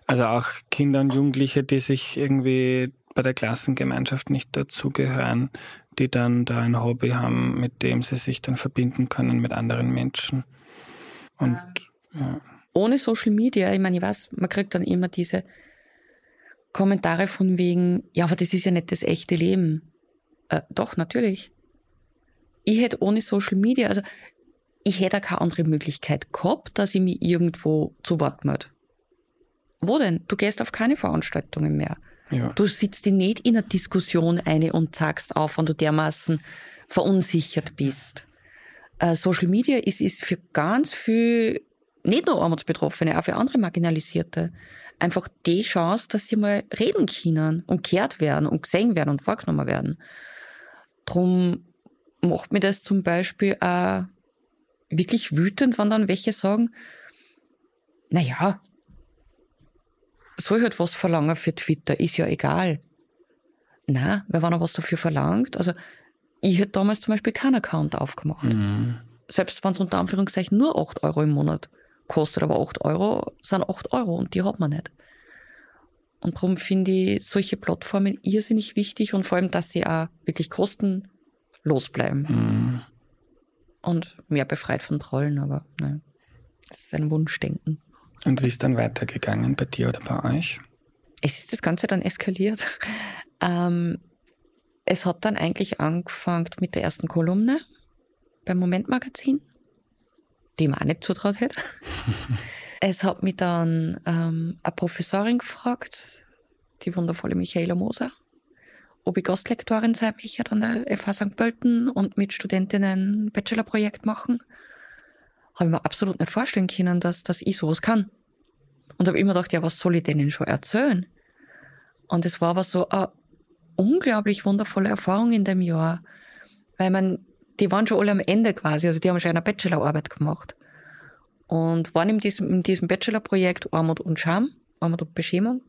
also auch Kinder und Jugendliche, die sich irgendwie bei der Klassengemeinschaft nicht dazugehören, die dann da ein Hobby haben, mit dem sie sich dann verbinden können mit anderen Menschen. Und ja. ohne Social Media, ich meine, ich weiß, man kriegt dann immer diese Kommentare von wegen, ja, aber das ist ja nicht das echte Leben. Äh, doch, natürlich. Ich hätte ohne Social Media, also ich hätte keine andere Möglichkeit gehabt, dass ich mich irgendwo zu Wort melde. Wo denn? Du gehst auf keine Veranstaltungen mehr. Ja. Du sitzt dich nicht in einer Diskussion eine und sagst auf, wenn du dermaßen verunsichert bist. Äh, Social Media ist, ist für ganz viel, nicht nur Armutsbetroffene, auch für andere Marginalisierte, einfach die Chance, dass sie mal reden können und gehört werden und gesehen werden und wahrgenommen werden. Drum macht mir das zum Beispiel auch wirklich wütend, wenn dann welche sagen, na ja, soll halt was verlangen für Twitter, ist ja egal. Na, weil wenn er was dafür verlangt, also ich hätte damals zum Beispiel keinen Account aufgemacht. Mhm. Selbst wenn es unter Anführungszeichen nur 8 Euro im Monat kostet, aber 8 Euro sind 8 Euro und die hat man nicht. Und darum finde ich solche Plattformen irrsinnig wichtig und vor allem, dass sie auch wirklich kostenlos bleiben. Mhm und mehr befreit von Trollen, aber ne, das ist ein Wunschdenken. Und wie ist dann weitergegangen bei dir oder bei euch? Es ist das Ganze dann eskaliert. ähm, es hat dann eigentlich angefangen mit der ersten Kolumne beim Momentmagazin, die man auch nicht zutraut hätte. es hat mich dann ähm, eine Professorin gefragt, die wundervolle Michaela Moser, ob ich Gastlektorin sein möchte an der FH St. Pölten und mit Studentinnen ein Bachelorprojekt machen. Habe ich mir absolut nicht vorstellen können, dass, dass ich sowas kann. Und habe immer gedacht, ja, was soll ich denen schon erzählen? Und es war aber so eine unglaublich wundervolle Erfahrung in dem Jahr, weil man, die waren schon alle am Ende quasi, also die haben schon eine Bachelorarbeit gemacht und waren in diesem, in diesem Bachelorprojekt Armut und Scham, Armut und Beschämung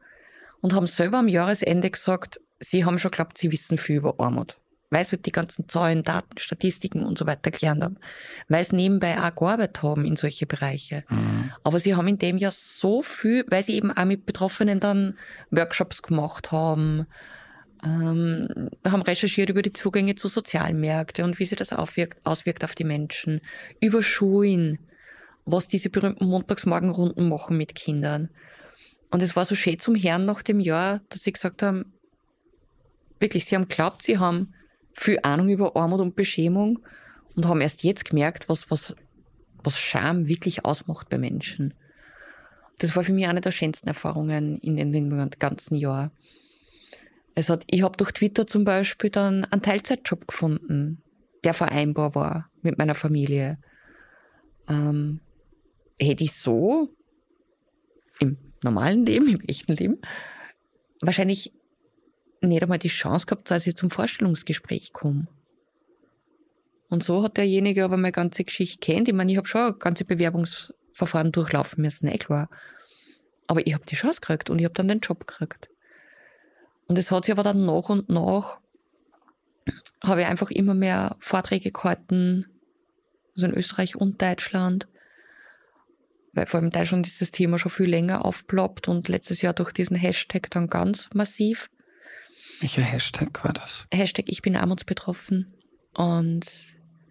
und haben selber am Jahresende gesagt, Sie haben schon geglaubt, Sie wissen viel über Armut. Weil sie die ganzen Zahlen, Daten, Statistiken und so weiter gelernt haben. Weil sie nebenbei auch gearbeitet haben in solche Bereiche. Mhm. Aber sie haben in dem Jahr so viel, weil sie eben auch mit Betroffenen dann Workshops gemacht haben, ähm, haben recherchiert über die Zugänge zu Sozialmärkten und wie sich das aufwirkt, auswirkt auf die Menschen, über Schulen, was diese berühmten Montagsmorgenrunden machen mit Kindern. Und es war so schön zum Herrn nach dem Jahr, dass sie gesagt haben, wirklich, sie haben geglaubt, sie haben viel Ahnung über Armut und Beschämung und haben erst jetzt gemerkt, was, was, was Scham wirklich ausmacht bei Menschen. Das war für mich eine der schönsten Erfahrungen in dem ganzen Jahr. Es hat, ich habe durch Twitter zum Beispiel dann einen Teilzeitjob gefunden, der vereinbar war mit meiner Familie. Ähm, hätte ich so im normalen Leben, im echten Leben, wahrscheinlich nicht einmal die Chance gehabt, dass ich zum Vorstellungsgespräch komme. Und so hat derjenige aber meine ganze Geschichte kennt. Ich meine, ich habe schon ganze Bewerbungsverfahren durchlaufen müssen, eh klar. Aber ich habe die Chance gekriegt und ich habe dann den Job gekriegt. Und es hat sich aber dann nach und nach, habe ich einfach immer mehr Vorträge gehalten, also in Österreich und Deutschland. Weil vor allem in Deutschland ist das Thema schon viel länger aufploppt und letztes Jahr durch diesen Hashtag dann ganz massiv. Welcher Hashtag war das? Hashtag Ich bin armutsbetroffen. Und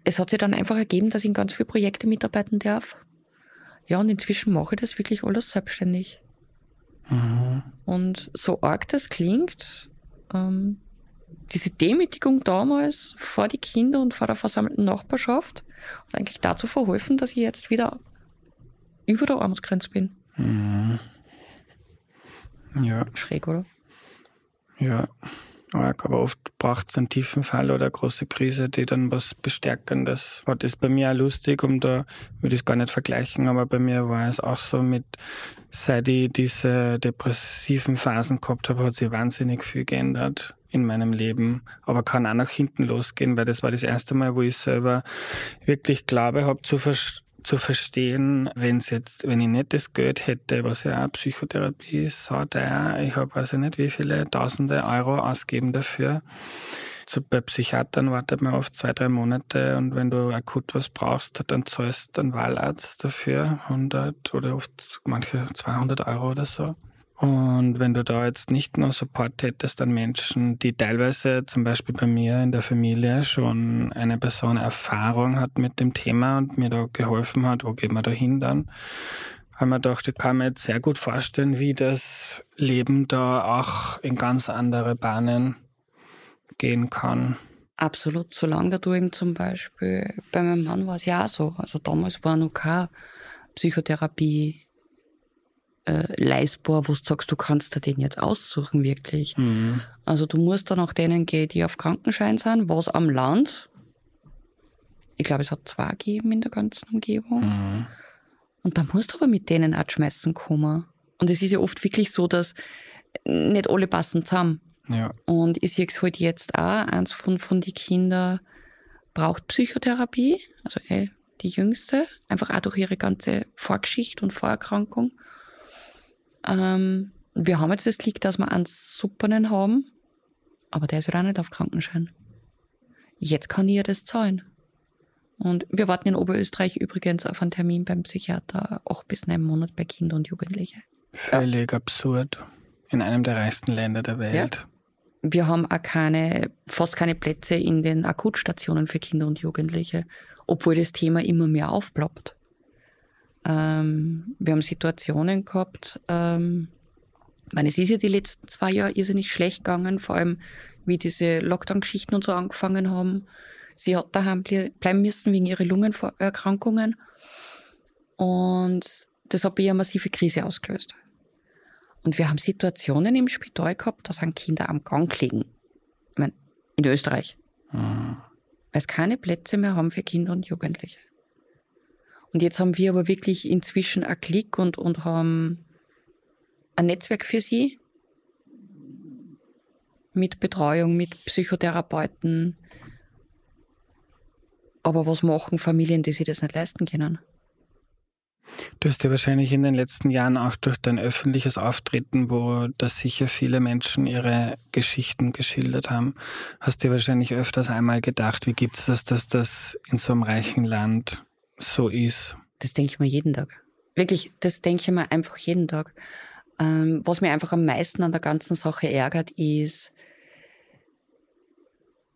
es hat sich dann einfach ergeben, dass ich in ganz viele Projekte mitarbeiten darf. Ja, und inzwischen mache ich das wirklich alles selbstständig. Mhm. Und so arg das klingt, ähm, diese Demütigung damals vor die Kinder und vor der versammelten Nachbarschaft hat eigentlich dazu verholfen, dass ich jetzt wieder über der Armutsgrenze bin. Mhm. Ja. Schräg, oder? Ja aber oft braucht es einen tiefen Fall oder eine große Krise, die dann was bestärken. Das war das bei mir auch lustig, um da würde ich es gar nicht vergleichen, aber bei mir war es auch so mit, seit ich diese depressiven Phasen gehabt habe, hat sich wahnsinnig viel geändert in meinem Leben, aber kann auch nach hinten losgehen, weil das war das erste Mal, wo ich selber wirklich Glaube habe zu verstehen, zu verstehen, wenn jetzt, wenn ich nicht das Geld hätte, was ja auch Psychotherapie ist, sagt er, ich habe also nicht wie viele tausende Euro ausgeben dafür. So bei Psychiatern wartet man oft zwei, drei Monate und wenn du akut was brauchst, dann zahlst du einen Wahlarzt dafür 100 oder oft manche 200 Euro oder so. Und wenn du da jetzt nicht nur Support hättest an Menschen, die teilweise zum Beispiel bei mir in der Familie schon eine Person Erfahrung hat mit dem Thema und mir da geholfen hat, wo gehen wir da hin dann, weil man dachte, ich kann mir jetzt sehr gut vorstellen, wie das Leben da auch in ganz andere Bahnen gehen kann. Absolut, solange du eben zum Beispiel, bei meinem Mann war es ja auch so, also damals war noch keine Psychotherapie äh, leistbar, wo du sagst, du kannst dir den jetzt aussuchen, wirklich. Mhm. Also du musst dann auch denen gehen, die auf Krankenschein sind, was am Land. Ich glaube, es hat zwei gegeben in der ganzen Umgebung. Mhm. Und da musst du aber mit denen auch schmeißen kommen. Und es ist ja oft wirklich so, dass nicht alle passen zusammen. Ja. Und ich sehe es halt jetzt auch, eins von, von den Kindern braucht Psychotherapie, also eh die jüngste, einfach auch durch ihre ganze Vorgeschichte und Vorerkrankung. Ähm, wir haben jetzt das Glück, dass wir einen Supernen haben, aber der ist ja auch nicht auf Krankenschein. Jetzt kann ich ja das zahlen. Und wir warten in Oberösterreich übrigens auf einen Termin beim Psychiater, acht bis neun Monate bei Kinder und Jugendliche. Völlig ja. absurd. In einem der reichsten Länder der Welt. Ja. Wir haben auch keine, fast keine Plätze in den Akutstationen für Kinder und Jugendliche, obwohl das Thema immer mehr aufploppt. Ähm, wir haben Situationen gehabt, ähm, ich meine, es ist ja die letzten zwei Jahre irrsinnig schlecht gegangen, vor allem wie diese Lockdown-Geschichten und so angefangen haben. Sie hat daheim bleiben müssen wegen ihrer Lungenerkrankungen. Und das hat bei ihr eine massive Krise ausgelöst. Und wir haben Situationen im Spital gehabt, da sind Kinder am Gang liegen. Ich meine, in Österreich. Mhm. Weil es keine Plätze mehr haben für Kinder und Jugendliche. Und jetzt haben wir aber wirklich inzwischen einen Klick und, und haben ein Netzwerk für sie mit Betreuung, mit Psychotherapeuten. Aber was machen Familien, die sich das nicht leisten können? Du hast ja wahrscheinlich in den letzten Jahren auch durch dein öffentliches Auftreten, wo das sicher viele Menschen ihre Geschichten geschildert haben, hast dir wahrscheinlich öfters einmal gedacht, wie gibt es das, dass das in so einem reichen Land so ist. Das denke ich mir jeden Tag. Wirklich, das denke ich mir einfach jeden Tag. Ähm, was mir einfach am meisten an der ganzen Sache ärgert, ist,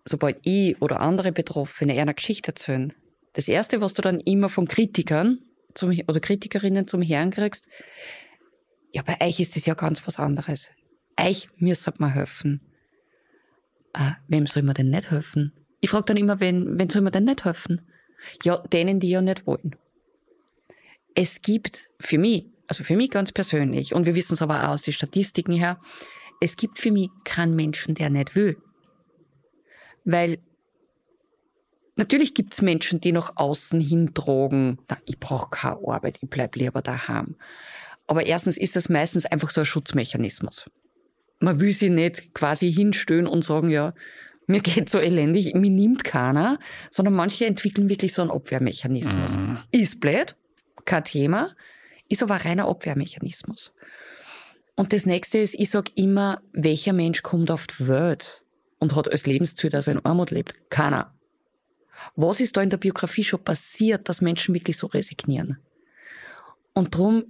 sobald ich oder andere Betroffene einer Geschichte erzählen, das Erste, was du dann immer von Kritikern zum, oder Kritikerinnen zum Herrn kriegst, ja, bei euch ist das ja ganz was anderes. Euch müsste man helfen. Äh, wem soll man denn nicht helfen? Ich frage dann immer, wen, wen soll man denn nicht helfen? Ja, denen, die ja nicht wollen. es gibt für mich, also für mich ganz persönlich, und wir wissen es aber auch aus den Statistiken her, es gibt für mich keinen Menschen, der nicht will. Weil natürlich gibt es Menschen, die nach außen hin drogen, ich brauche keine Arbeit, ich bleib lieber daheim. Aber erstens ist das meistens einfach so ein Schutzmechanismus. Man will sie nicht quasi hinstellen und sagen, ja, mir geht so elendig, mir nimmt keiner, sondern manche entwickeln wirklich so einen Abwehrmechanismus. Mhm. Ist blöd, kein Thema, ist aber ein reiner Abwehrmechanismus. Und das nächste ist, ich sage immer, welcher Mensch kommt auf die Welt und hat als Lebensziel, dass er in Armut lebt? Keiner. Was ist da in der Biografie schon passiert, dass Menschen wirklich so resignieren? Und darum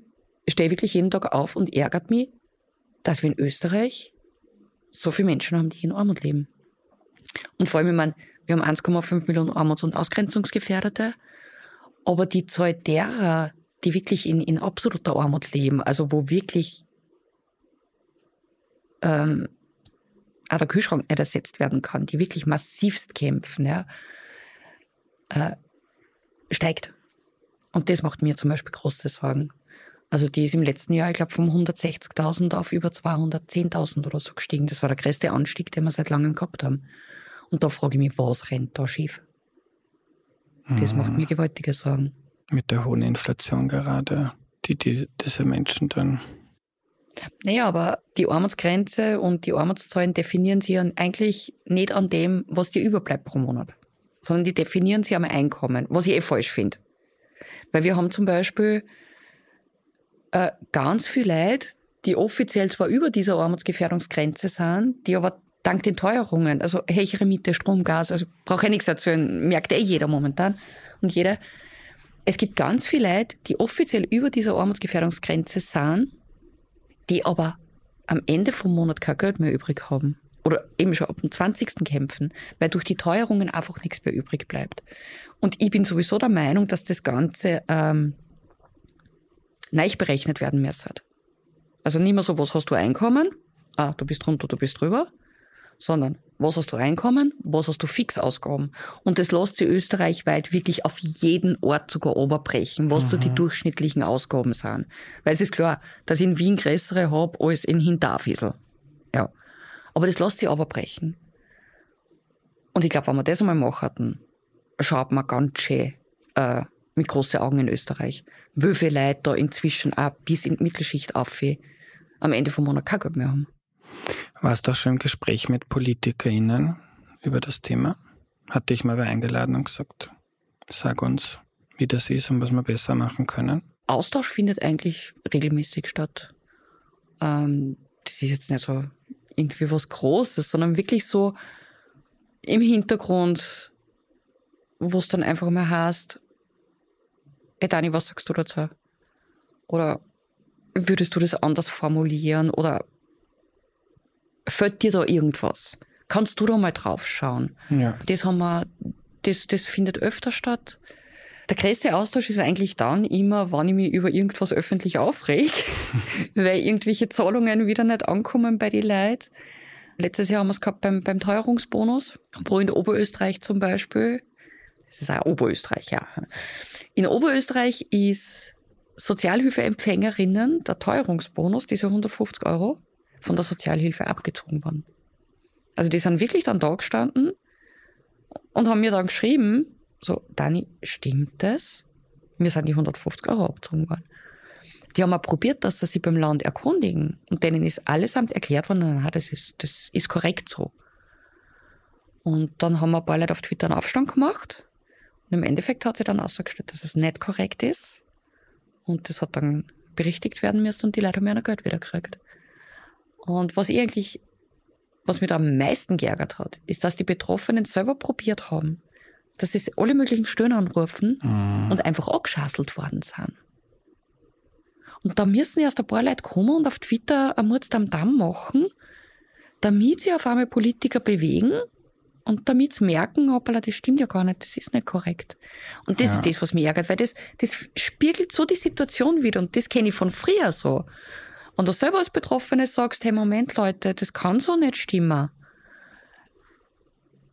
stehe ich wirklich jeden Tag auf und ärgert mich, dass wir in Österreich so viele Menschen haben, die in Armut leben. Und vor allem, ich meine, wir haben 1,5 Millionen Armuts- und Ausgrenzungsgefährdete, aber die Zahl derer, die wirklich in, in absoluter Armut leben, also wo wirklich ähm, auch der Kühlschrank nicht ersetzt werden kann, die wirklich massivst kämpfen, ja, äh, steigt. Und das macht mir zum Beispiel große Sorgen. Also die ist im letzten Jahr, ich glaube, von 160.000 auf über 210.000 oder so gestiegen. Das war der größte Anstieg, den wir seit langem gehabt haben. Und da frage ich mich, was rennt da schief? Das macht mir gewaltige Sorgen. Mit der hohen Inflation gerade, die, die diese Menschen dann. Naja, aber die Armutsgrenze und die Armutszahlen definieren sie eigentlich nicht an dem, was dir überbleibt pro Monat, sondern die definieren sie am Einkommen, was ich eh falsch finde. Weil wir haben zum Beispiel äh, ganz viele Leute, die offiziell zwar über dieser Armutsgefährdungsgrenze sind, die aber dank den Teuerungen, also höhere Miete, Strom, Gas, also brauche ich nichts erzählen, merkt eh jeder momentan und jeder. Es gibt ganz viele Leute, die offiziell über dieser Armutsgefährdungsgrenze sind, die aber am Ende vom Monat kein Geld mehr übrig haben. Oder eben schon ab dem 20. kämpfen, weil durch die Teuerungen einfach nichts mehr übrig bleibt. Und ich bin sowieso der Meinung, dass das Ganze ähm, neu berechnet werden müsste. Also nicht mehr so, was hast du Einkommen? Ah, du bist runter, du bist drüber sondern was hast du Einkommen, was hast du Fixausgaben. Und das lässt sich österreichweit wirklich auf jeden Ort sogar oberbrechen, was mhm. so die durchschnittlichen Ausgaben sind. Weil es ist klar, dass ich in Wien größere habe als in Hinterfisel. Ja. Aber das lässt sich oberbrechen. Und ich glaube, wenn wir das einmal machen, schaut man ganz schön äh, mit großen Augen in Österreich, wie viele Leute da inzwischen auch bis in die Mittelschicht auf am Ende vom Monat kein Geld mehr haben. Warst du auch schon im Gespräch mit PolitikerInnen über das Thema? Hat dich mal wer eingeladen und gesagt, sag uns, wie das ist und was wir besser machen können? Austausch findet eigentlich regelmäßig statt. Ähm, das ist jetzt nicht so irgendwie was Großes, sondern wirklich so im Hintergrund, wo es dann einfach mal heißt, hey Dani, was sagst du dazu? Oder würdest du das anders formulieren? Oder fällt dir da irgendwas? Kannst du da mal drauf schauen? Ja. Das haben wir, das, das findet öfter statt. Der größte Austausch ist eigentlich dann immer, wann ich mich über irgendwas öffentlich aufreg, weil irgendwelche Zahlungen wieder nicht ankommen bei den Leuten. Letztes Jahr haben wir es gehabt beim, beim Teuerungsbonus, wo in Oberösterreich zum Beispiel, das ist auch Oberösterreich, ja. In Oberösterreich ist Sozialhilfeempfängerinnen der Teuerungsbonus, diese 150 Euro, von der Sozialhilfe abgezogen worden. Also die sind wirklich dann da gestanden und haben mir dann geschrieben, so, Dani, stimmt das? Mir sind die 150 Euro abgezogen worden. Die haben auch probiert, dass sie sich beim Land erkundigen. Und denen ist allesamt erklärt worden, na, das ist, das ist korrekt so. Und dann haben wir ein paar Leute auf Twitter einen Aufstand gemacht. Und im Endeffekt hat sie dann ausgestellt, dass es nicht korrekt ist. Und das hat dann berichtigt werden müssen und die Leute haben ihr Geld wieder gekriegt. Und was ich eigentlich, was mich da am meisten geärgert hat, ist, dass die Betroffenen selber probiert haben, dass sie alle möglichen Stöhner anrufen mhm. und einfach angeschasselt worden sind. Und da müssen erst ein paar Leute kommen und auf Twitter ein Murz am Damm machen, damit sie auf einmal Politiker bewegen und damit sie merken, hoppala, das stimmt ja gar nicht, das ist nicht korrekt. Und das ja. ist das, was mich ärgert, weil das, das spiegelt so die Situation wieder und das kenne ich von früher so. Wenn du selber als Betroffene sagst, hey Moment Leute, das kann so nicht stimmen,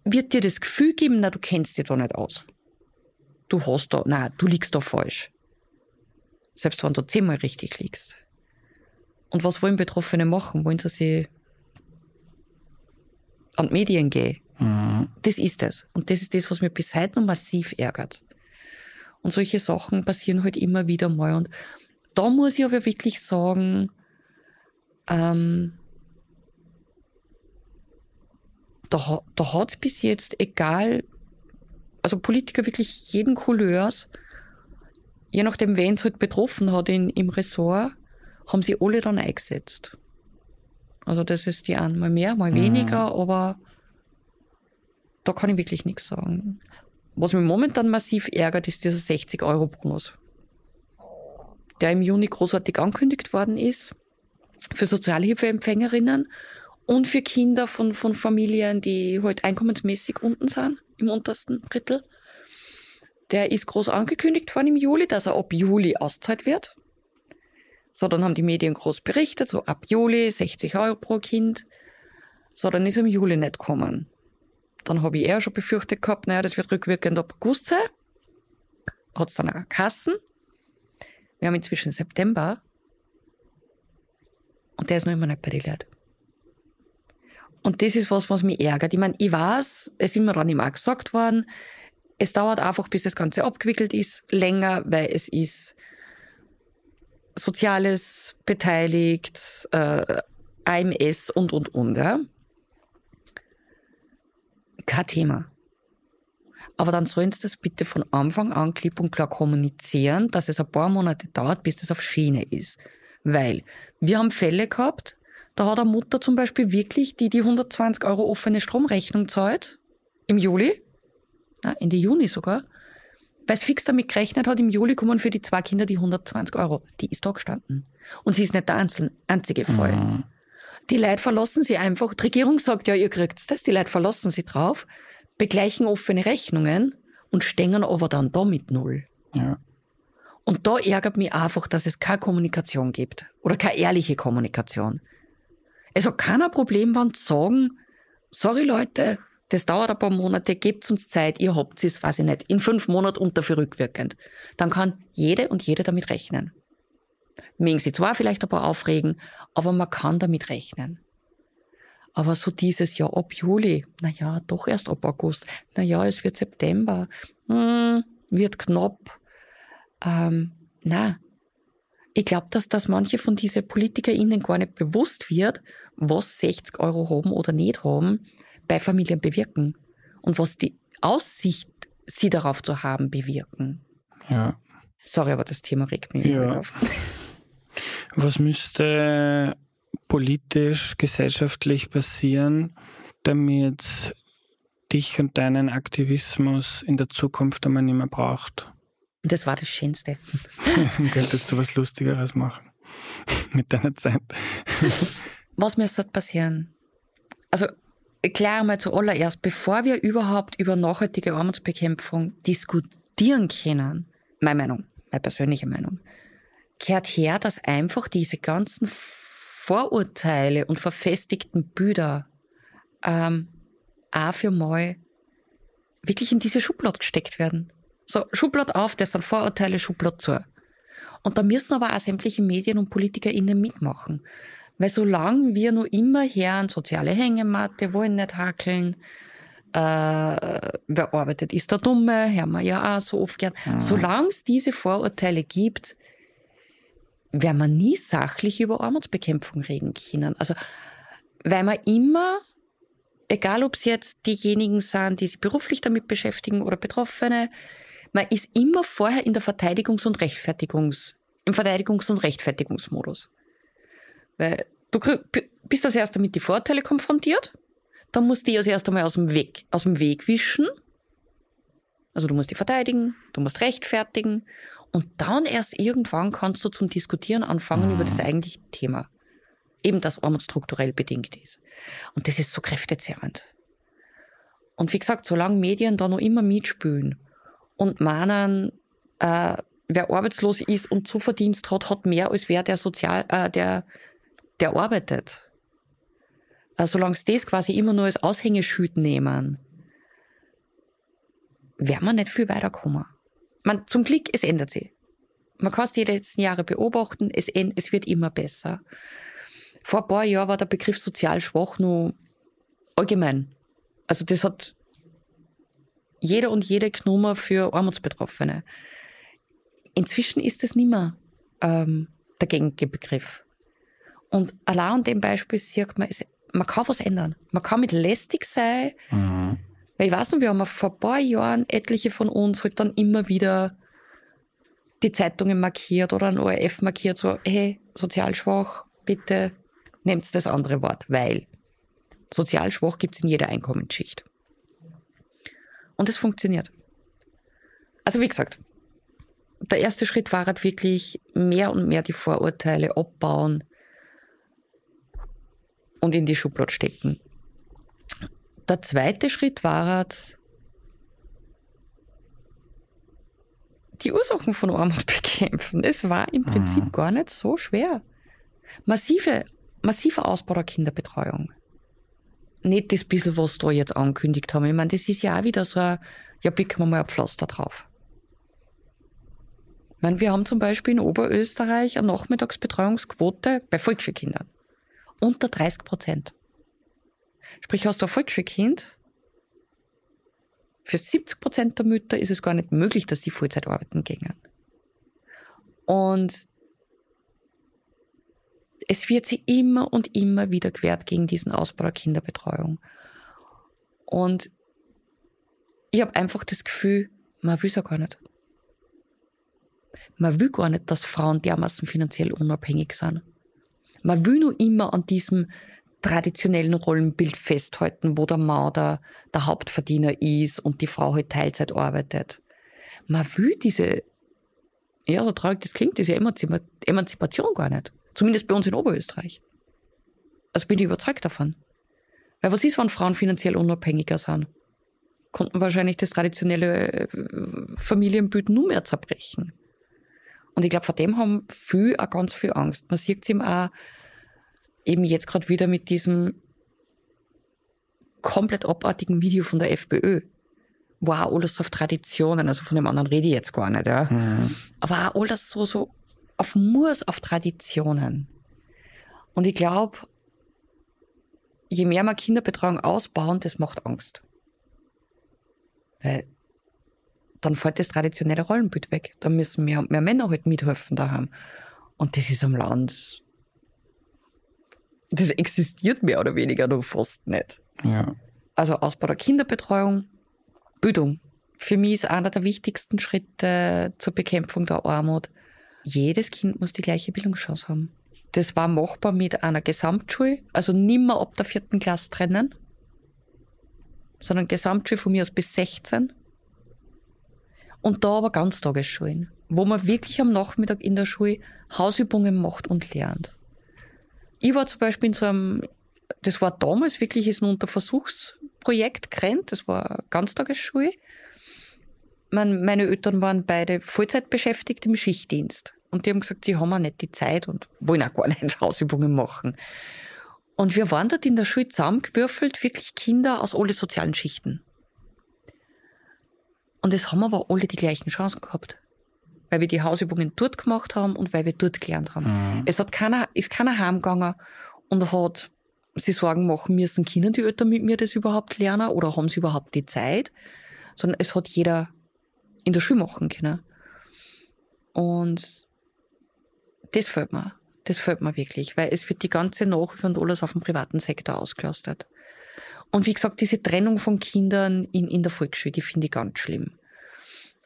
wird dir das Gefühl geben, na, du kennst dich da nicht aus. Du hast da, na, du liegst da falsch. Selbst wenn du zehnmal richtig liegst. Und was wollen Betroffene machen? Wollen sie sich an die Medien gehen? Mhm. Das ist es. Und das ist das, was mich bis heute noch massiv ärgert. Und solche Sachen passieren halt immer wieder mal. Und da muss ich aber wirklich sagen, ähm, da, da hat es bis jetzt, egal, also Politiker wirklich jeden Couleurs, je nachdem, wen es halt betroffen hat in, im Ressort, haben sie alle dann eingesetzt. Also das ist die einen mal mehr, mal mhm. weniger, aber da kann ich wirklich nichts sagen. Was mich momentan massiv ärgert, ist dieser 60-Euro-Bonus, der im Juni großartig angekündigt worden ist für Sozialhilfeempfängerinnen und für Kinder von, von Familien, die halt einkommensmäßig unten sind, im untersten Drittel. Der ist groß angekündigt worden im Juli, dass er ab Juli auszahlt wird. So, dann haben die Medien groß berichtet, so ab Juli 60 Euro pro Kind. So, dann ist er im Juli nicht gekommen. Dann habe ich eher schon befürchtet gehabt, naja, das wird rückwirkend ab August sein. Hat es dann auch Kassen. Wir haben inzwischen September. Und der ist noch immer nicht bei den Leuten. Und das ist was, was mich ärgert. Ich meine, ich weiß, es ist mir dann immer gesagt worden, es dauert einfach, bis das Ganze abgewickelt ist, länger, weil es ist Soziales beteiligt, äh, AMS und, und, und. Ja? Kein Thema. Aber dann sollen sie das bitte von Anfang an klipp und klar kommunizieren, dass es ein paar Monate dauert, bis das auf Schiene ist. Weil wir haben Fälle gehabt, da hat eine Mutter zum Beispiel wirklich, die die 120 Euro offene Stromrechnung zahlt, im Juli, na, Ende Juni sogar, weil es fix damit gerechnet hat, im Juli kommen für die zwei Kinder die 120 Euro. Die ist da gestanden. Und sie ist nicht der einzige Fall. Mhm. Die Leute verlassen sie einfach. Die Regierung sagt, ja, ihr kriegt das. Die Leute verlassen sie drauf, begleichen offene Rechnungen und stehen aber dann da mit Null. Ja. Und da ärgert mich einfach, dass es keine Kommunikation gibt. Oder keine ehrliche Kommunikation. Es hat keiner Problem, wenn sie sagen, sorry Leute, das dauert ein paar Monate, gebt uns Zeit, ihr habt es, weiß ich nicht, in fünf Monaten und dafür rückwirkend. Dann kann jede und jede damit rechnen. Mögen sie zwar vielleicht ein paar aufregen, aber man kann damit rechnen. Aber so dieses Jahr ab Juli, na ja, doch erst ab August, na ja, es wird September, hm, wird knapp. Ähm, na, ich glaube, dass, dass manche von diesen PolitikerInnen gar nicht bewusst wird, was 60 Euro haben oder nicht haben, bei Familien bewirken und was die Aussicht, sie darauf zu haben, bewirken. Ja. Sorry, aber das Thema regt mich ja. auf. Was müsste politisch, gesellschaftlich passieren, damit dich und deinen Aktivismus in der Zukunft einmal nicht mehr braucht? Das war das Schönste. Dann könntest du was Lustigeres machen mit deiner Zeit. was müsste passieren? Also klar mal zuallererst, bevor wir überhaupt über nachhaltige Armutsbekämpfung diskutieren können, meine Meinung, meine persönliche Meinung, kehrt her, dass einfach diese ganzen Vorurteile und verfestigten Bilder ähm, auch für mal wirklich in diese Schublade gesteckt werden. So, Schublade auf, das sind Vorurteile, Schublade zu. Und da müssen aber auch sämtliche Medien und PolitikerInnen mitmachen. Weil solange wir nur immer hören, soziale Hängematte, wollen nicht hackeln, äh, wer arbeitet, ist der Dumme, hören wir ja auch so oft gern. Mhm. Solange es diese Vorurteile gibt, werden wir nie sachlich über Armutsbekämpfung reden können. Also, weil man immer, egal ob es jetzt diejenigen sind, die sich beruflich damit beschäftigen oder Betroffene, man ist immer vorher in der Verteidigungs- und Rechtfertigungs, im Verteidigungs- und Rechtfertigungsmodus. Weil du bist als erster mit die Vorteile konfrontiert, dann musst du die als erst einmal aus dem Weg, aus dem Weg wischen. Also du musst die verteidigen, du musst rechtfertigen und dann erst irgendwann kannst du zum Diskutieren anfangen mhm. über das eigentliche Thema. Eben das Armut strukturell bedingt ist. Und das ist so kräftezerrend. Und wie gesagt, solange Medien da noch immer mitspülen und meinen, äh, wer arbeitslos ist und Zuverdienst hat, hat mehr als wer, der sozial, äh, der der arbeitet. Äh, solange sie das quasi immer nur als Aushängeschild nehmen, werden wir nicht viel weiterkommen. Man, zum Glück, es ändert sich. Man kann es die letzten Jahre beobachten, es, es wird immer besser. Vor ein paar Jahren war der Begriff sozial schwach nur allgemein. Also das hat jeder und jede genommen für Armutsbetroffene. Inzwischen ist es nicht mehr ähm, der gängige Begriff. Und allein an dem Beispiel sieht man, man kann was ändern. Man kann mit lästig sein. Mhm. Weil ich weiß noch, wir haben vor ein paar Jahren etliche von uns halt dann immer wieder die Zeitungen markiert oder ein ORF markiert, so, hey, sozial schwach, bitte nehmt das andere Wort, weil sozial schwach gibt es in jeder Einkommensschicht. Und es funktioniert. Also wie gesagt, der erste Schritt war halt wirklich mehr und mehr die Vorurteile abbauen und in die Schublade stecken. Der zweite Schritt war halt die Ursachen von Armut bekämpfen. Es war im Prinzip mhm. gar nicht so schwer. Massive, massiver Ausbau der Kinderbetreuung nicht das bisschen, was da jetzt angekündigt haben. Ich meine, das ist ja auch wieder so ein, ja, picken wir mal ein Pflaster drauf. Ich meine, wir haben zum Beispiel in Oberösterreich eine Nachmittagsbetreuungsquote bei Volksschulkindern. Unter 30 Prozent. Sprich, hast du ein Volksschulkind, für 70 Prozent der Mütter ist es gar nicht möglich, dass sie Vollzeit arbeiten gehen. Und es wird sie immer und immer wieder gewährt gegen diesen Ausbau der Kinderbetreuung. Und ich habe einfach das Gefühl, man will es ja gar nicht. Man will gar nicht, dass Frauen dermaßen finanziell unabhängig sind. Man will nur immer an diesem traditionellen Rollenbild festhalten, wo der Mann der, Hauptverdiener ist und die Frau halt Teilzeit arbeitet. Man will diese, ja, so traurig das klingt, diese Emanzipation gar nicht. Zumindest bei uns in Oberösterreich. Also bin ich überzeugt davon. Weil was ist, wenn Frauen finanziell unabhängiger sind? Konnten wahrscheinlich das traditionelle äh, Familienbild nur mehr zerbrechen. Und ich glaube, vor dem haben viele auch ganz viel Angst. Man sieht es eben auch eben jetzt gerade wieder mit diesem komplett abartigen Video von der FPÖ. Wo auch alles auf Traditionen, also von dem anderen rede ich jetzt gar nicht, ja. Mhm. Aber auch alles so, so auf Murs, auf Traditionen. Und ich glaube, je mehr wir Kinderbetreuung ausbauen, das macht Angst. Weil dann fällt das traditionelle Rollenbild weg. Da müssen mehr, mehr Männer halt mithelfen daheim. Und das ist am Land, das existiert mehr oder weniger noch fast nicht. Ja. Also Ausbau der Kinderbetreuung, Bildung. Für mich ist einer der wichtigsten Schritte zur Bekämpfung der Armut jedes Kind muss die gleiche Bildungschance haben. Das war machbar mit einer Gesamtschule, also nimmer ab der vierten Klasse trennen, sondern Gesamtschule von mir aus bis 16. Und da aber Ganztagesschulen, wo man wirklich am Nachmittag in der Schule Hausübungen macht und lernt. Ich war zum Beispiel in so einem, das war damals wirklich ist ein Unterversuchsprojekt Krent, das war Ganztagesschule meine Eltern waren beide Vollzeit beschäftigt im Schichtdienst. Und die haben gesagt, sie haben auch nicht die Zeit und wollen auch gar nicht Hausübungen machen. Und wir waren dort in der Schule zusammengewürfelt, wirklich Kinder aus allen sozialen Schichten. Und es haben aber alle die gleichen Chancen gehabt. Weil wir die Hausübungen dort gemacht haben und weil wir dort gelernt haben. Mhm. Es hat keiner, ist keiner heimgegangen und hat sich Sorgen machen müssen, können die Eltern mit mir das überhaupt lernen oder haben sie überhaupt die Zeit? Sondern es hat jeder in der Schule machen können. Und das fällt mir. Das fällt mir wirklich, weil es wird die ganze Nachhilfe und alles auf dem privaten Sektor ausgelastet. Und wie gesagt, diese Trennung von Kindern in, in der Volksschule, die finde ich ganz schlimm.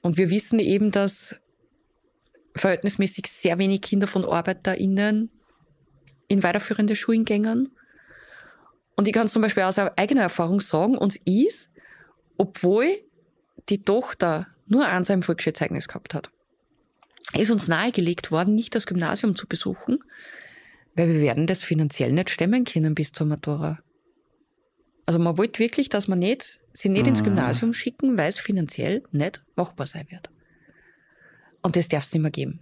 Und wir wissen eben, dass verhältnismäßig sehr wenig Kinder von ArbeiterInnen in weiterführende Schulen gängen. Und ich kann zum Beispiel aus eigener Erfahrung sagen, uns ist, obwohl die Tochter nur eins im Volksschulzeugnis gehabt hat, ist uns nahegelegt worden, nicht das Gymnasium zu besuchen, weil wir werden das finanziell nicht stemmen können bis zur Matura. Also man wollte wirklich, dass man nicht, sie nicht ins mhm. Gymnasium schicken, weil es finanziell nicht machbar sein wird. Und das darf es nicht mehr geben.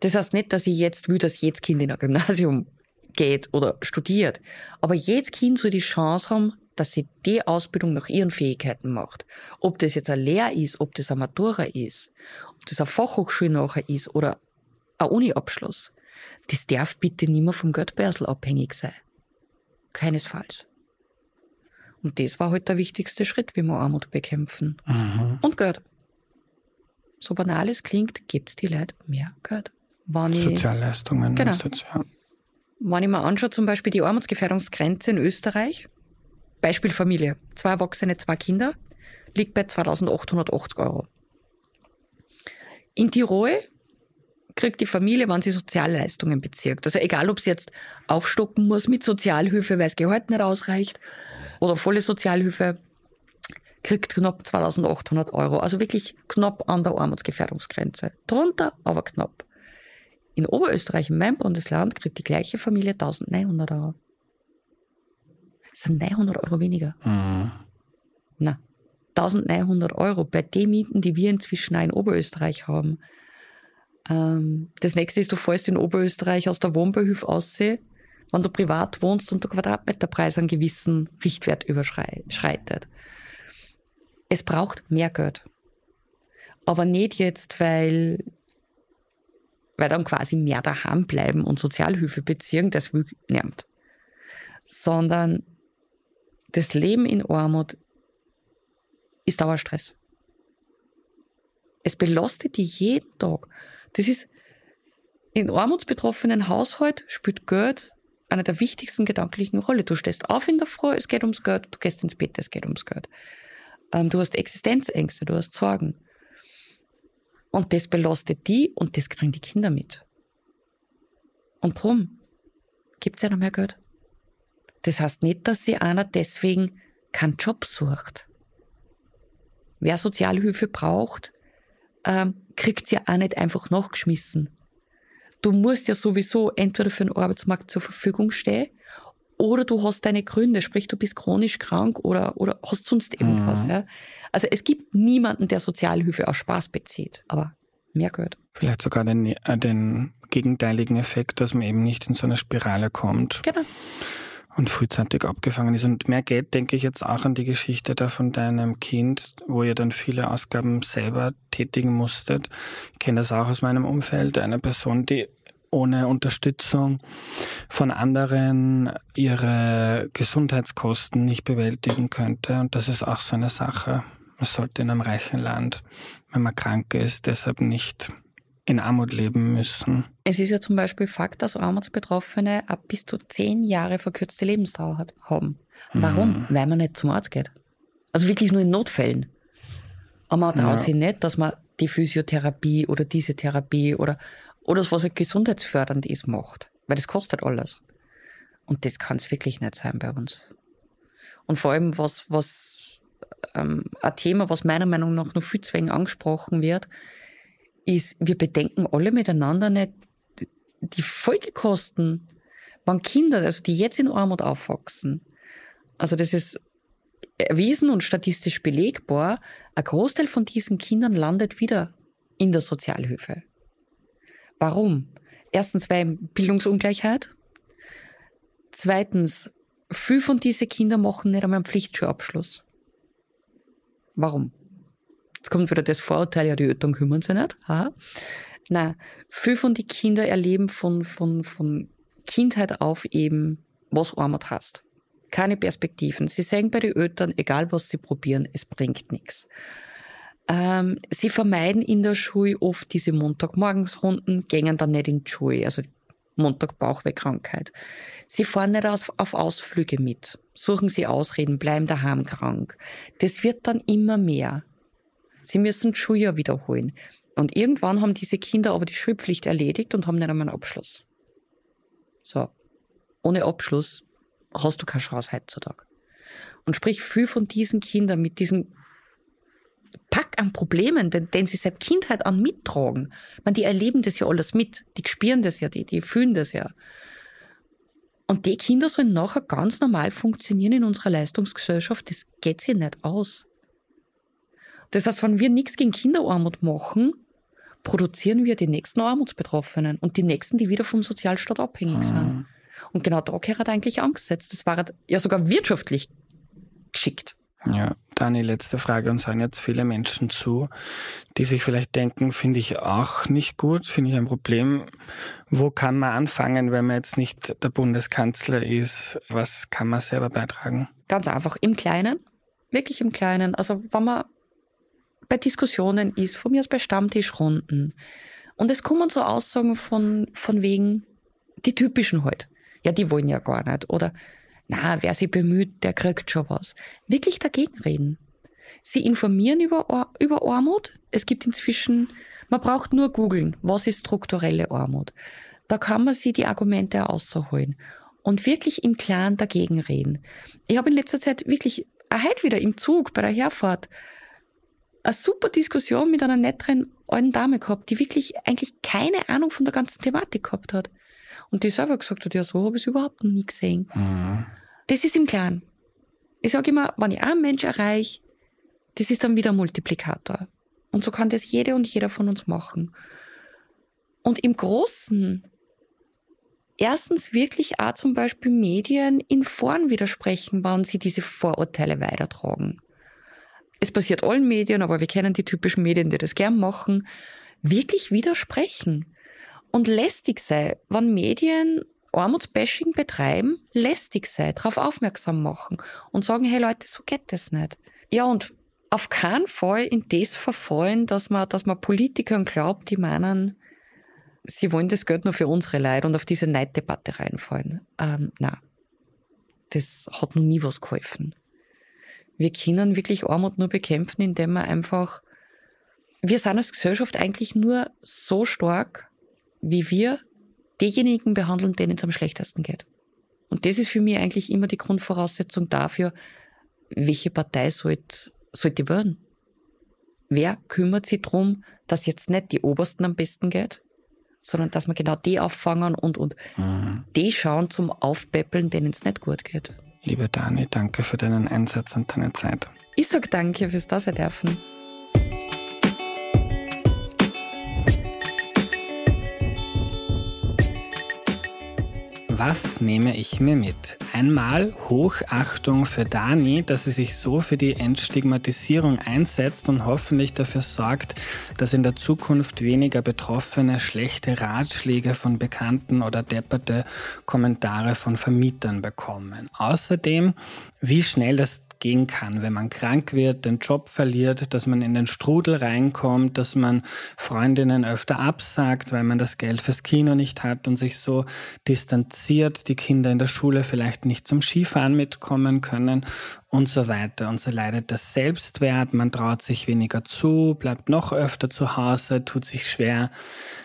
Das heißt nicht, dass ich jetzt will, dass jedes Kind in ein Gymnasium geht oder studiert. Aber jedes Kind soll die Chance haben, dass sie die Ausbildung nach ihren Fähigkeiten macht. Ob das jetzt ein Lehr ist, ob das ein Matura ist, ob das eine Fachhochschule nachher ist oder ein Uni-Abschluss. Das darf bitte nicht mehr vom Geldbörsel abhängig sein. Keinesfalls. Und das war halt der wichtigste Schritt, wie wir Armut bekämpfen. Mhm. Und Geld. So banal es klingt, gibt es die Leute mehr Geld. Wenn Sozialleistungen. Genau. Jetzt, ja. Wenn ich mir anschaue, zum Beispiel die Armutsgefährdungsgrenze in Österreich, Beispiel Familie, zwei Erwachsene, zwei Kinder, liegt bei 2880 Euro. In Tirol kriegt die Familie, wenn sie Sozialleistungen bezirkt. Also egal, ob sie jetzt aufstocken muss mit Sozialhilfe, weil das Gehalt nicht ausreicht, oder volle Sozialhilfe, kriegt knapp 2800 Euro. Also wirklich knapp an der Armutsgefährdungsgrenze. Drunter, aber knapp. In Oberösterreich, in meinem Bundesland, kriegt die gleiche Familie 1900 Euro. Das sind 900 Euro weniger. Mhm. Na, 1900 Euro bei den Mieten, die wir inzwischen auch in Oberösterreich haben. Ähm, das nächste ist, du fährst in Oberösterreich aus der Wohnbeihilfe aussehen, wenn du privat wohnst und der Quadratmeterpreis einen gewissen Richtwert überschreitet. Es braucht mehr Geld. Aber nicht jetzt, weil weil dann quasi mehr daheim bleiben und Sozialhilfe beziehen, das will niemand. Sondern das Leben in Armut ist Dauerstress. Es belastet dich jeden Tag. Das ist, in armutsbetroffenen Haushalt spielt Geld eine der wichtigsten gedanklichen Rolle. Du stehst auf in der Früh, es geht ums Geld, du gehst ins Bett, es geht ums Geld. Ähm, du hast Existenzängste, du hast Sorgen. Und das belastet die und das kriegen die Kinder mit. Und drum gibt es ja noch mehr Geld. Das heißt nicht, dass sie einer deswegen keinen Job sucht. Wer Sozialhilfe braucht, ähm, kriegt sie ja auch nicht einfach nachgeschmissen. Du musst ja sowieso entweder für den Arbeitsmarkt zur Verfügung stehen oder du hast deine Gründe, sprich du bist chronisch krank oder, oder hast sonst irgendwas. Mhm. Ja. Also es gibt niemanden, der Sozialhilfe aus Spaß bezieht, aber mehr gehört. Vielleicht sogar den, äh, den gegenteiligen Effekt, dass man eben nicht in so eine Spirale kommt. Genau. Und frühzeitig abgefangen ist. Und mehr Geld denke ich jetzt auch an die Geschichte da von deinem Kind, wo ihr dann viele Ausgaben selber tätigen musstet. Ich kenne das auch aus meinem Umfeld. Eine Person, die ohne Unterstützung von anderen ihre Gesundheitskosten nicht bewältigen könnte. Und das ist auch so eine Sache. Man sollte in einem reichen Land, wenn man krank ist, deshalb nicht in Armut leben müssen. Es ist ja zum Beispiel Fakt, dass Armutsbetroffene ab bis zu zehn Jahre verkürzte Lebensdauer hat, haben. Warum? Mhm. Weil man nicht zum Arzt geht. Also wirklich nur in Notfällen. Aber man traut ja. sich nicht, dass man die Physiotherapie oder diese Therapie oder, oder das, was halt gesundheitsfördernd ist, macht. Weil das kostet alles. Und das kann es wirklich nicht sein bei uns. Und vor allem, was, was ähm, ein Thema, was meiner Meinung nach noch viel zu wenig angesprochen wird, ist, wir bedenken alle miteinander nicht die Folgekosten, wenn Kinder, also die jetzt in Armut aufwachsen, also das ist erwiesen und statistisch belegbar, ein Großteil von diesen Kindern landet wieder in der Sozialhilfe. Warum? Erstens, weil Bildungsungleichheit. Zweitens, viele von diesen Kindern machen nicht einmal einen Pflichtschulabschluss. Warum? Jetzt kommt wieder das Vorurteil, ja, die Eltern kümmern sich nicht. Ha? Nein, viele von den Kindern erleben von, von, von Kindheit auf eben, was Armut heißt. Keine Perspektiven. Sie sagen bei den Eltern, egal was sie probieren, es bringt nichts. Ähm, sie vermeiden in der Schule oft diese Montagmorgensrunden, gängen dann nicht in die Schule. Also Montag Bauchwehkrankheit. Sie fahren nicht auf, auf Ausflüge mit, suchen sie Ausreden, bleiben daheim krank. Das wird dann immer mehr. Sie müssen das Schuljahr wiederholen. Und irgendwann haben diese Kinder aber die Schulpflicht erledigt und haben nicht einmal einen Abschluss. So. Ohne Abschluss hast du keine Chance heutzutage. Und sprich, viel von diesen Kindern mit diesem Pack an Problemen, den, den sie seit Kindheit an mittragen. Meine, die erleben das ja alles mit. Die spüren das ja, die, die fühlen das ja. Und die Kinder sollen nachher ganz normal funktionieren in unserer Leistungsgesellschaft. Das geht sich nicht aus. Das heißt, wenn wir nichts gegen Kinderarmut machen, produzieren wir die nächsten Armutsbetroffenen und die nächsten, die wieder vom Sozialstaat abhängig mhm. sind. Und genau da gehört eigentlich angesetzt. Das war ja sogar wirtschaftlich schickt. Ja, Dani, letzte Frage. Und sagen jetzt viele Menschen zu, die sich vielleicht denken, finde ich auch nicht gut, finde ich ein Problem. Wo kann man anfangen, wenn man jetzt nicht der Bundeskanzler ist? Was kann man selber beitragen? Ganz einfach, im Kleinen, wirklich im Kleinen. Also wenn man bei Diskussionen ist, von mir aus bei Stammtischrunden, und es kommen so Aussagen von, von wegen, die typischen halt. Ja, die wollen ja gar nicht. Oder, na, wer sich bemüht, der kriegt schon was. Wirklich dagegen reden. Sie informieren über, über Armut. Es gibt inzwischen, man braucht nur googeln, was ist strukturelle Armut. Da kann man sich die Argumente ausholen und wirklich im Klaren dagegen reden. Ich habe in letzter Zeit wirklich, heute wieder im Zug bei der Herfahrt, eine super Diskussion mit einer netteren alten Dame gehabt, die wirklich eigentlich keine Ahnung von der ganzen Thematik gehabt hat. Und die selber gesagt hat, ja, so habe ich es überhaupt noch nie gesehen. Mhm. Das ist im Klaren. Ich sage immer, wenn ich einen Mensch erreiche, das ist dann wieder ein Multiplikator. Und so kann das jede und jeder von uns machen. Und im Großen, erstens wirklich auch zum Beispiel Medien in Foren widersprechen, wann sie diese Vorurteile weitertragen es passiert allen Medien, aber wir kennen die typischen Medien, die das gern machen, wirklich widersprechen und lästig sei, wenn Medien Armutsbashing betreiben, lästig sei, darauf aufmerksam machen und sagen, hey Leute, so geht das nicht. Ja, und auf keinen Fall in das verfallen, dass man, dass man Politikern glaubt, die meinen, sie wollen das Geld nur für unsere Leute und auf diese Neiddebatte reinfallen. Ähm, na, das hat noch nie was geholfen. Wir können wirklich Armut nur bekämpfen, indem wir einfach, wir sind als Gesellschaft eigentlich nur so stark, wie wir diejenigen behandeln, denen es am schlechtesten geht. Und das ist für mich eigentlich immer die Grundvoraussetzung dafür, welche Partei sollte, sollte werden. Wer kümmert sich darum, dass jetzt nicht die Obersten am besten geht, sondern dass wir genau die auffangen und, und mhm. die schauen zum Aufpäppeln, denen es nicht gut geht. Liebe Dani, danke für deinen Einsatz und deine Zeit. Ich sag danke fürs Dasein dürfen. Was nehme ich mir mit? Einmal Hochachtung für Dani, dass sie sich so für die Entstigmatisierung einsetzt und hoffentlich dafür sorgt, dass in der Zukunft weniger Betroffene schlechte Ratschläge von Bekannten oder depperte Kommentare von Vermietern bekommen. Außerdem, wie schnell das gehen kann, wenn man krank wird, den Job verliert, dass man in den Strudel reinkommt, dass man Freundinnen öfter absagt, weil man das Geld fürs Kino nicht hat und sich so distanziert, die Kinder in der Schule vielleicht nicht zum Skifahren mitkommen können und so weiter. Und so leidet der Selbstwert, man traut sich weniger zu, bleibt noch öfter zu Hause, tut sich schwer,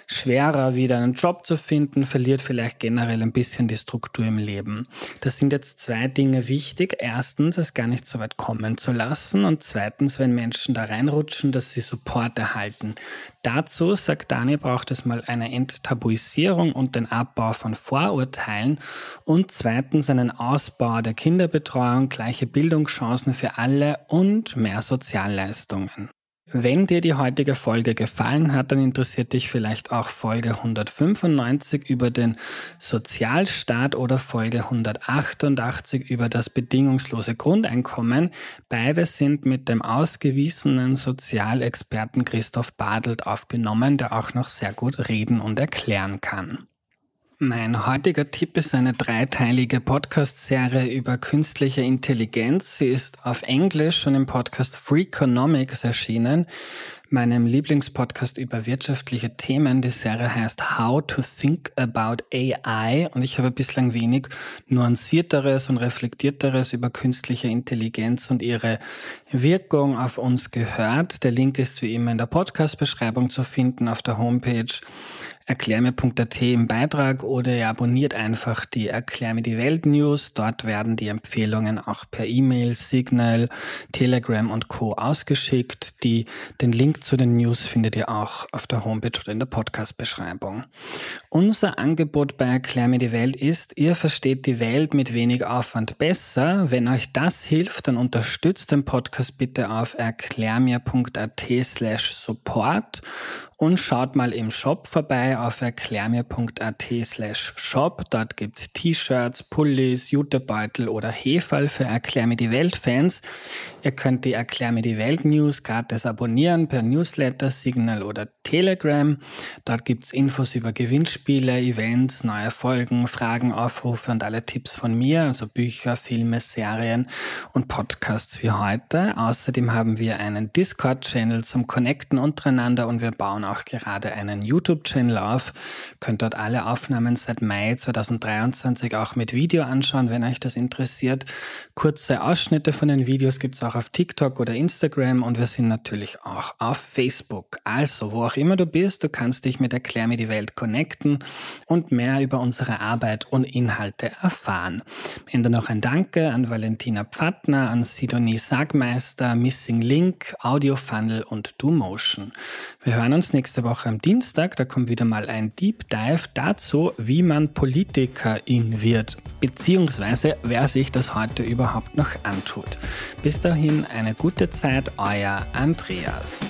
schwerer wieder einen Job zu finden, verliert vielleicht generell ein bisschen die Struktur im Leben. Das sind jetzt zwei Dinge wichtig. Erstens, es gar nicht so weit kommen zu lassen und zweitens, wenn Menschen da reinrutschen, dass sie Support erhalten. Dazu, sagt Dani, braucht es mal eine Enttabuisierung und den Abbau von Vorurteilen und zweitens einen Ausbau der Kinderbetreuung, gleiche Bildungschancen für alle und mehr Sozialleistungen. Wenn dir die heutige Folge gefallen hat, dann interessiert dich vielleicht auch Folge 195 über den Sozialstaat oder Folge 188 über das bedingungslose Grundeinkommen. Beide sind mit dem ausgewiesenen Sozialexperten Christoph Badelt aufgenommen, der auch noch sehr gut reden und erklären kann. Mein heutiger Tipp ist eine dreiteilige Podcast-Serie über künstliche Intelligenz. Sie ist auf Englisch schon im Podcast Freakonomics erschienen, meinem Lieblingspodcast über wirtschaftliche Themen. Die Serie heißt How to Think About AI und ich habe bislang wenig nuancierteres und reflektierteres über künstliche Intelligenz und ihre Wirkung auf uns gehört. Der Link ist wie immer in der Podcast-Beschreibung zu finden auf der Homepage erklärmir.at im Beitrag oder ihr abonniert einfach die Erklär mir die Welt News. Dort werden die Empfehlungen auch per E-Mail, Signal, Telegram und Co. ausgeschickt. Die, den Link zu den News findet ihr auch auf der Homepage oder in der Podcast-Beschreibung. Unser Angebot bei Erklär mir die Welt ist, ihr versteht die Welt mit wenig Aufwand besser. Wenn euch das hilft, dann unterstützt den Podcast bitte auf erklärmir.at slash support Und schaut mal im Shop vorbei auf erklärmir.at slash shop. Dort gibt's T-Shirts, Pullis, Jutebeutel oder Hefall für Erklär mir die Welt Fans. Ihr könnt die Erklär mir die Welt News gratis abonnieren per Newsletter, Signal oder Telegram. Dort gibt's Infos über Gewinnspiele, Events, neue Folgen, Fragen, Aufrufe und alle Tipps von mir, also Bücher, Filme, Serien und Podcasts wie heute. Außerdem haben wir einen Discord-Channel zum Connecten untereinander und wir bauen auch gerade einen YouTube-Channel auf. Könnt dort alle Aufnahmen seit Mai 2023 auch mit Video anschauen, wenn euch das interessiert. Kurze Ausschnitte von den Videos gibt's auch auf TikTok oder Instagram und wir sind natürlich auch auf Facebook. Also, wo auch immer du bist, du kannst dich mit Erklär mir die Welt connecten und mehr über unsere Arbeit und Inhalte erfahren. Ende noch ein Danke an Valentina Pfattner, an Sidonie Sagmeister, Missing Link, Audio Funnel und DoMotion. Wir hören uns nächste Woche am Dienstag. Da kommt wieder mal ein Deep Dive dazu, wie man Politikerin wird, beziehungsweise wer sich das heute überhaupt noch antut. Bis dahin eine gute Zeit, euer Andreas.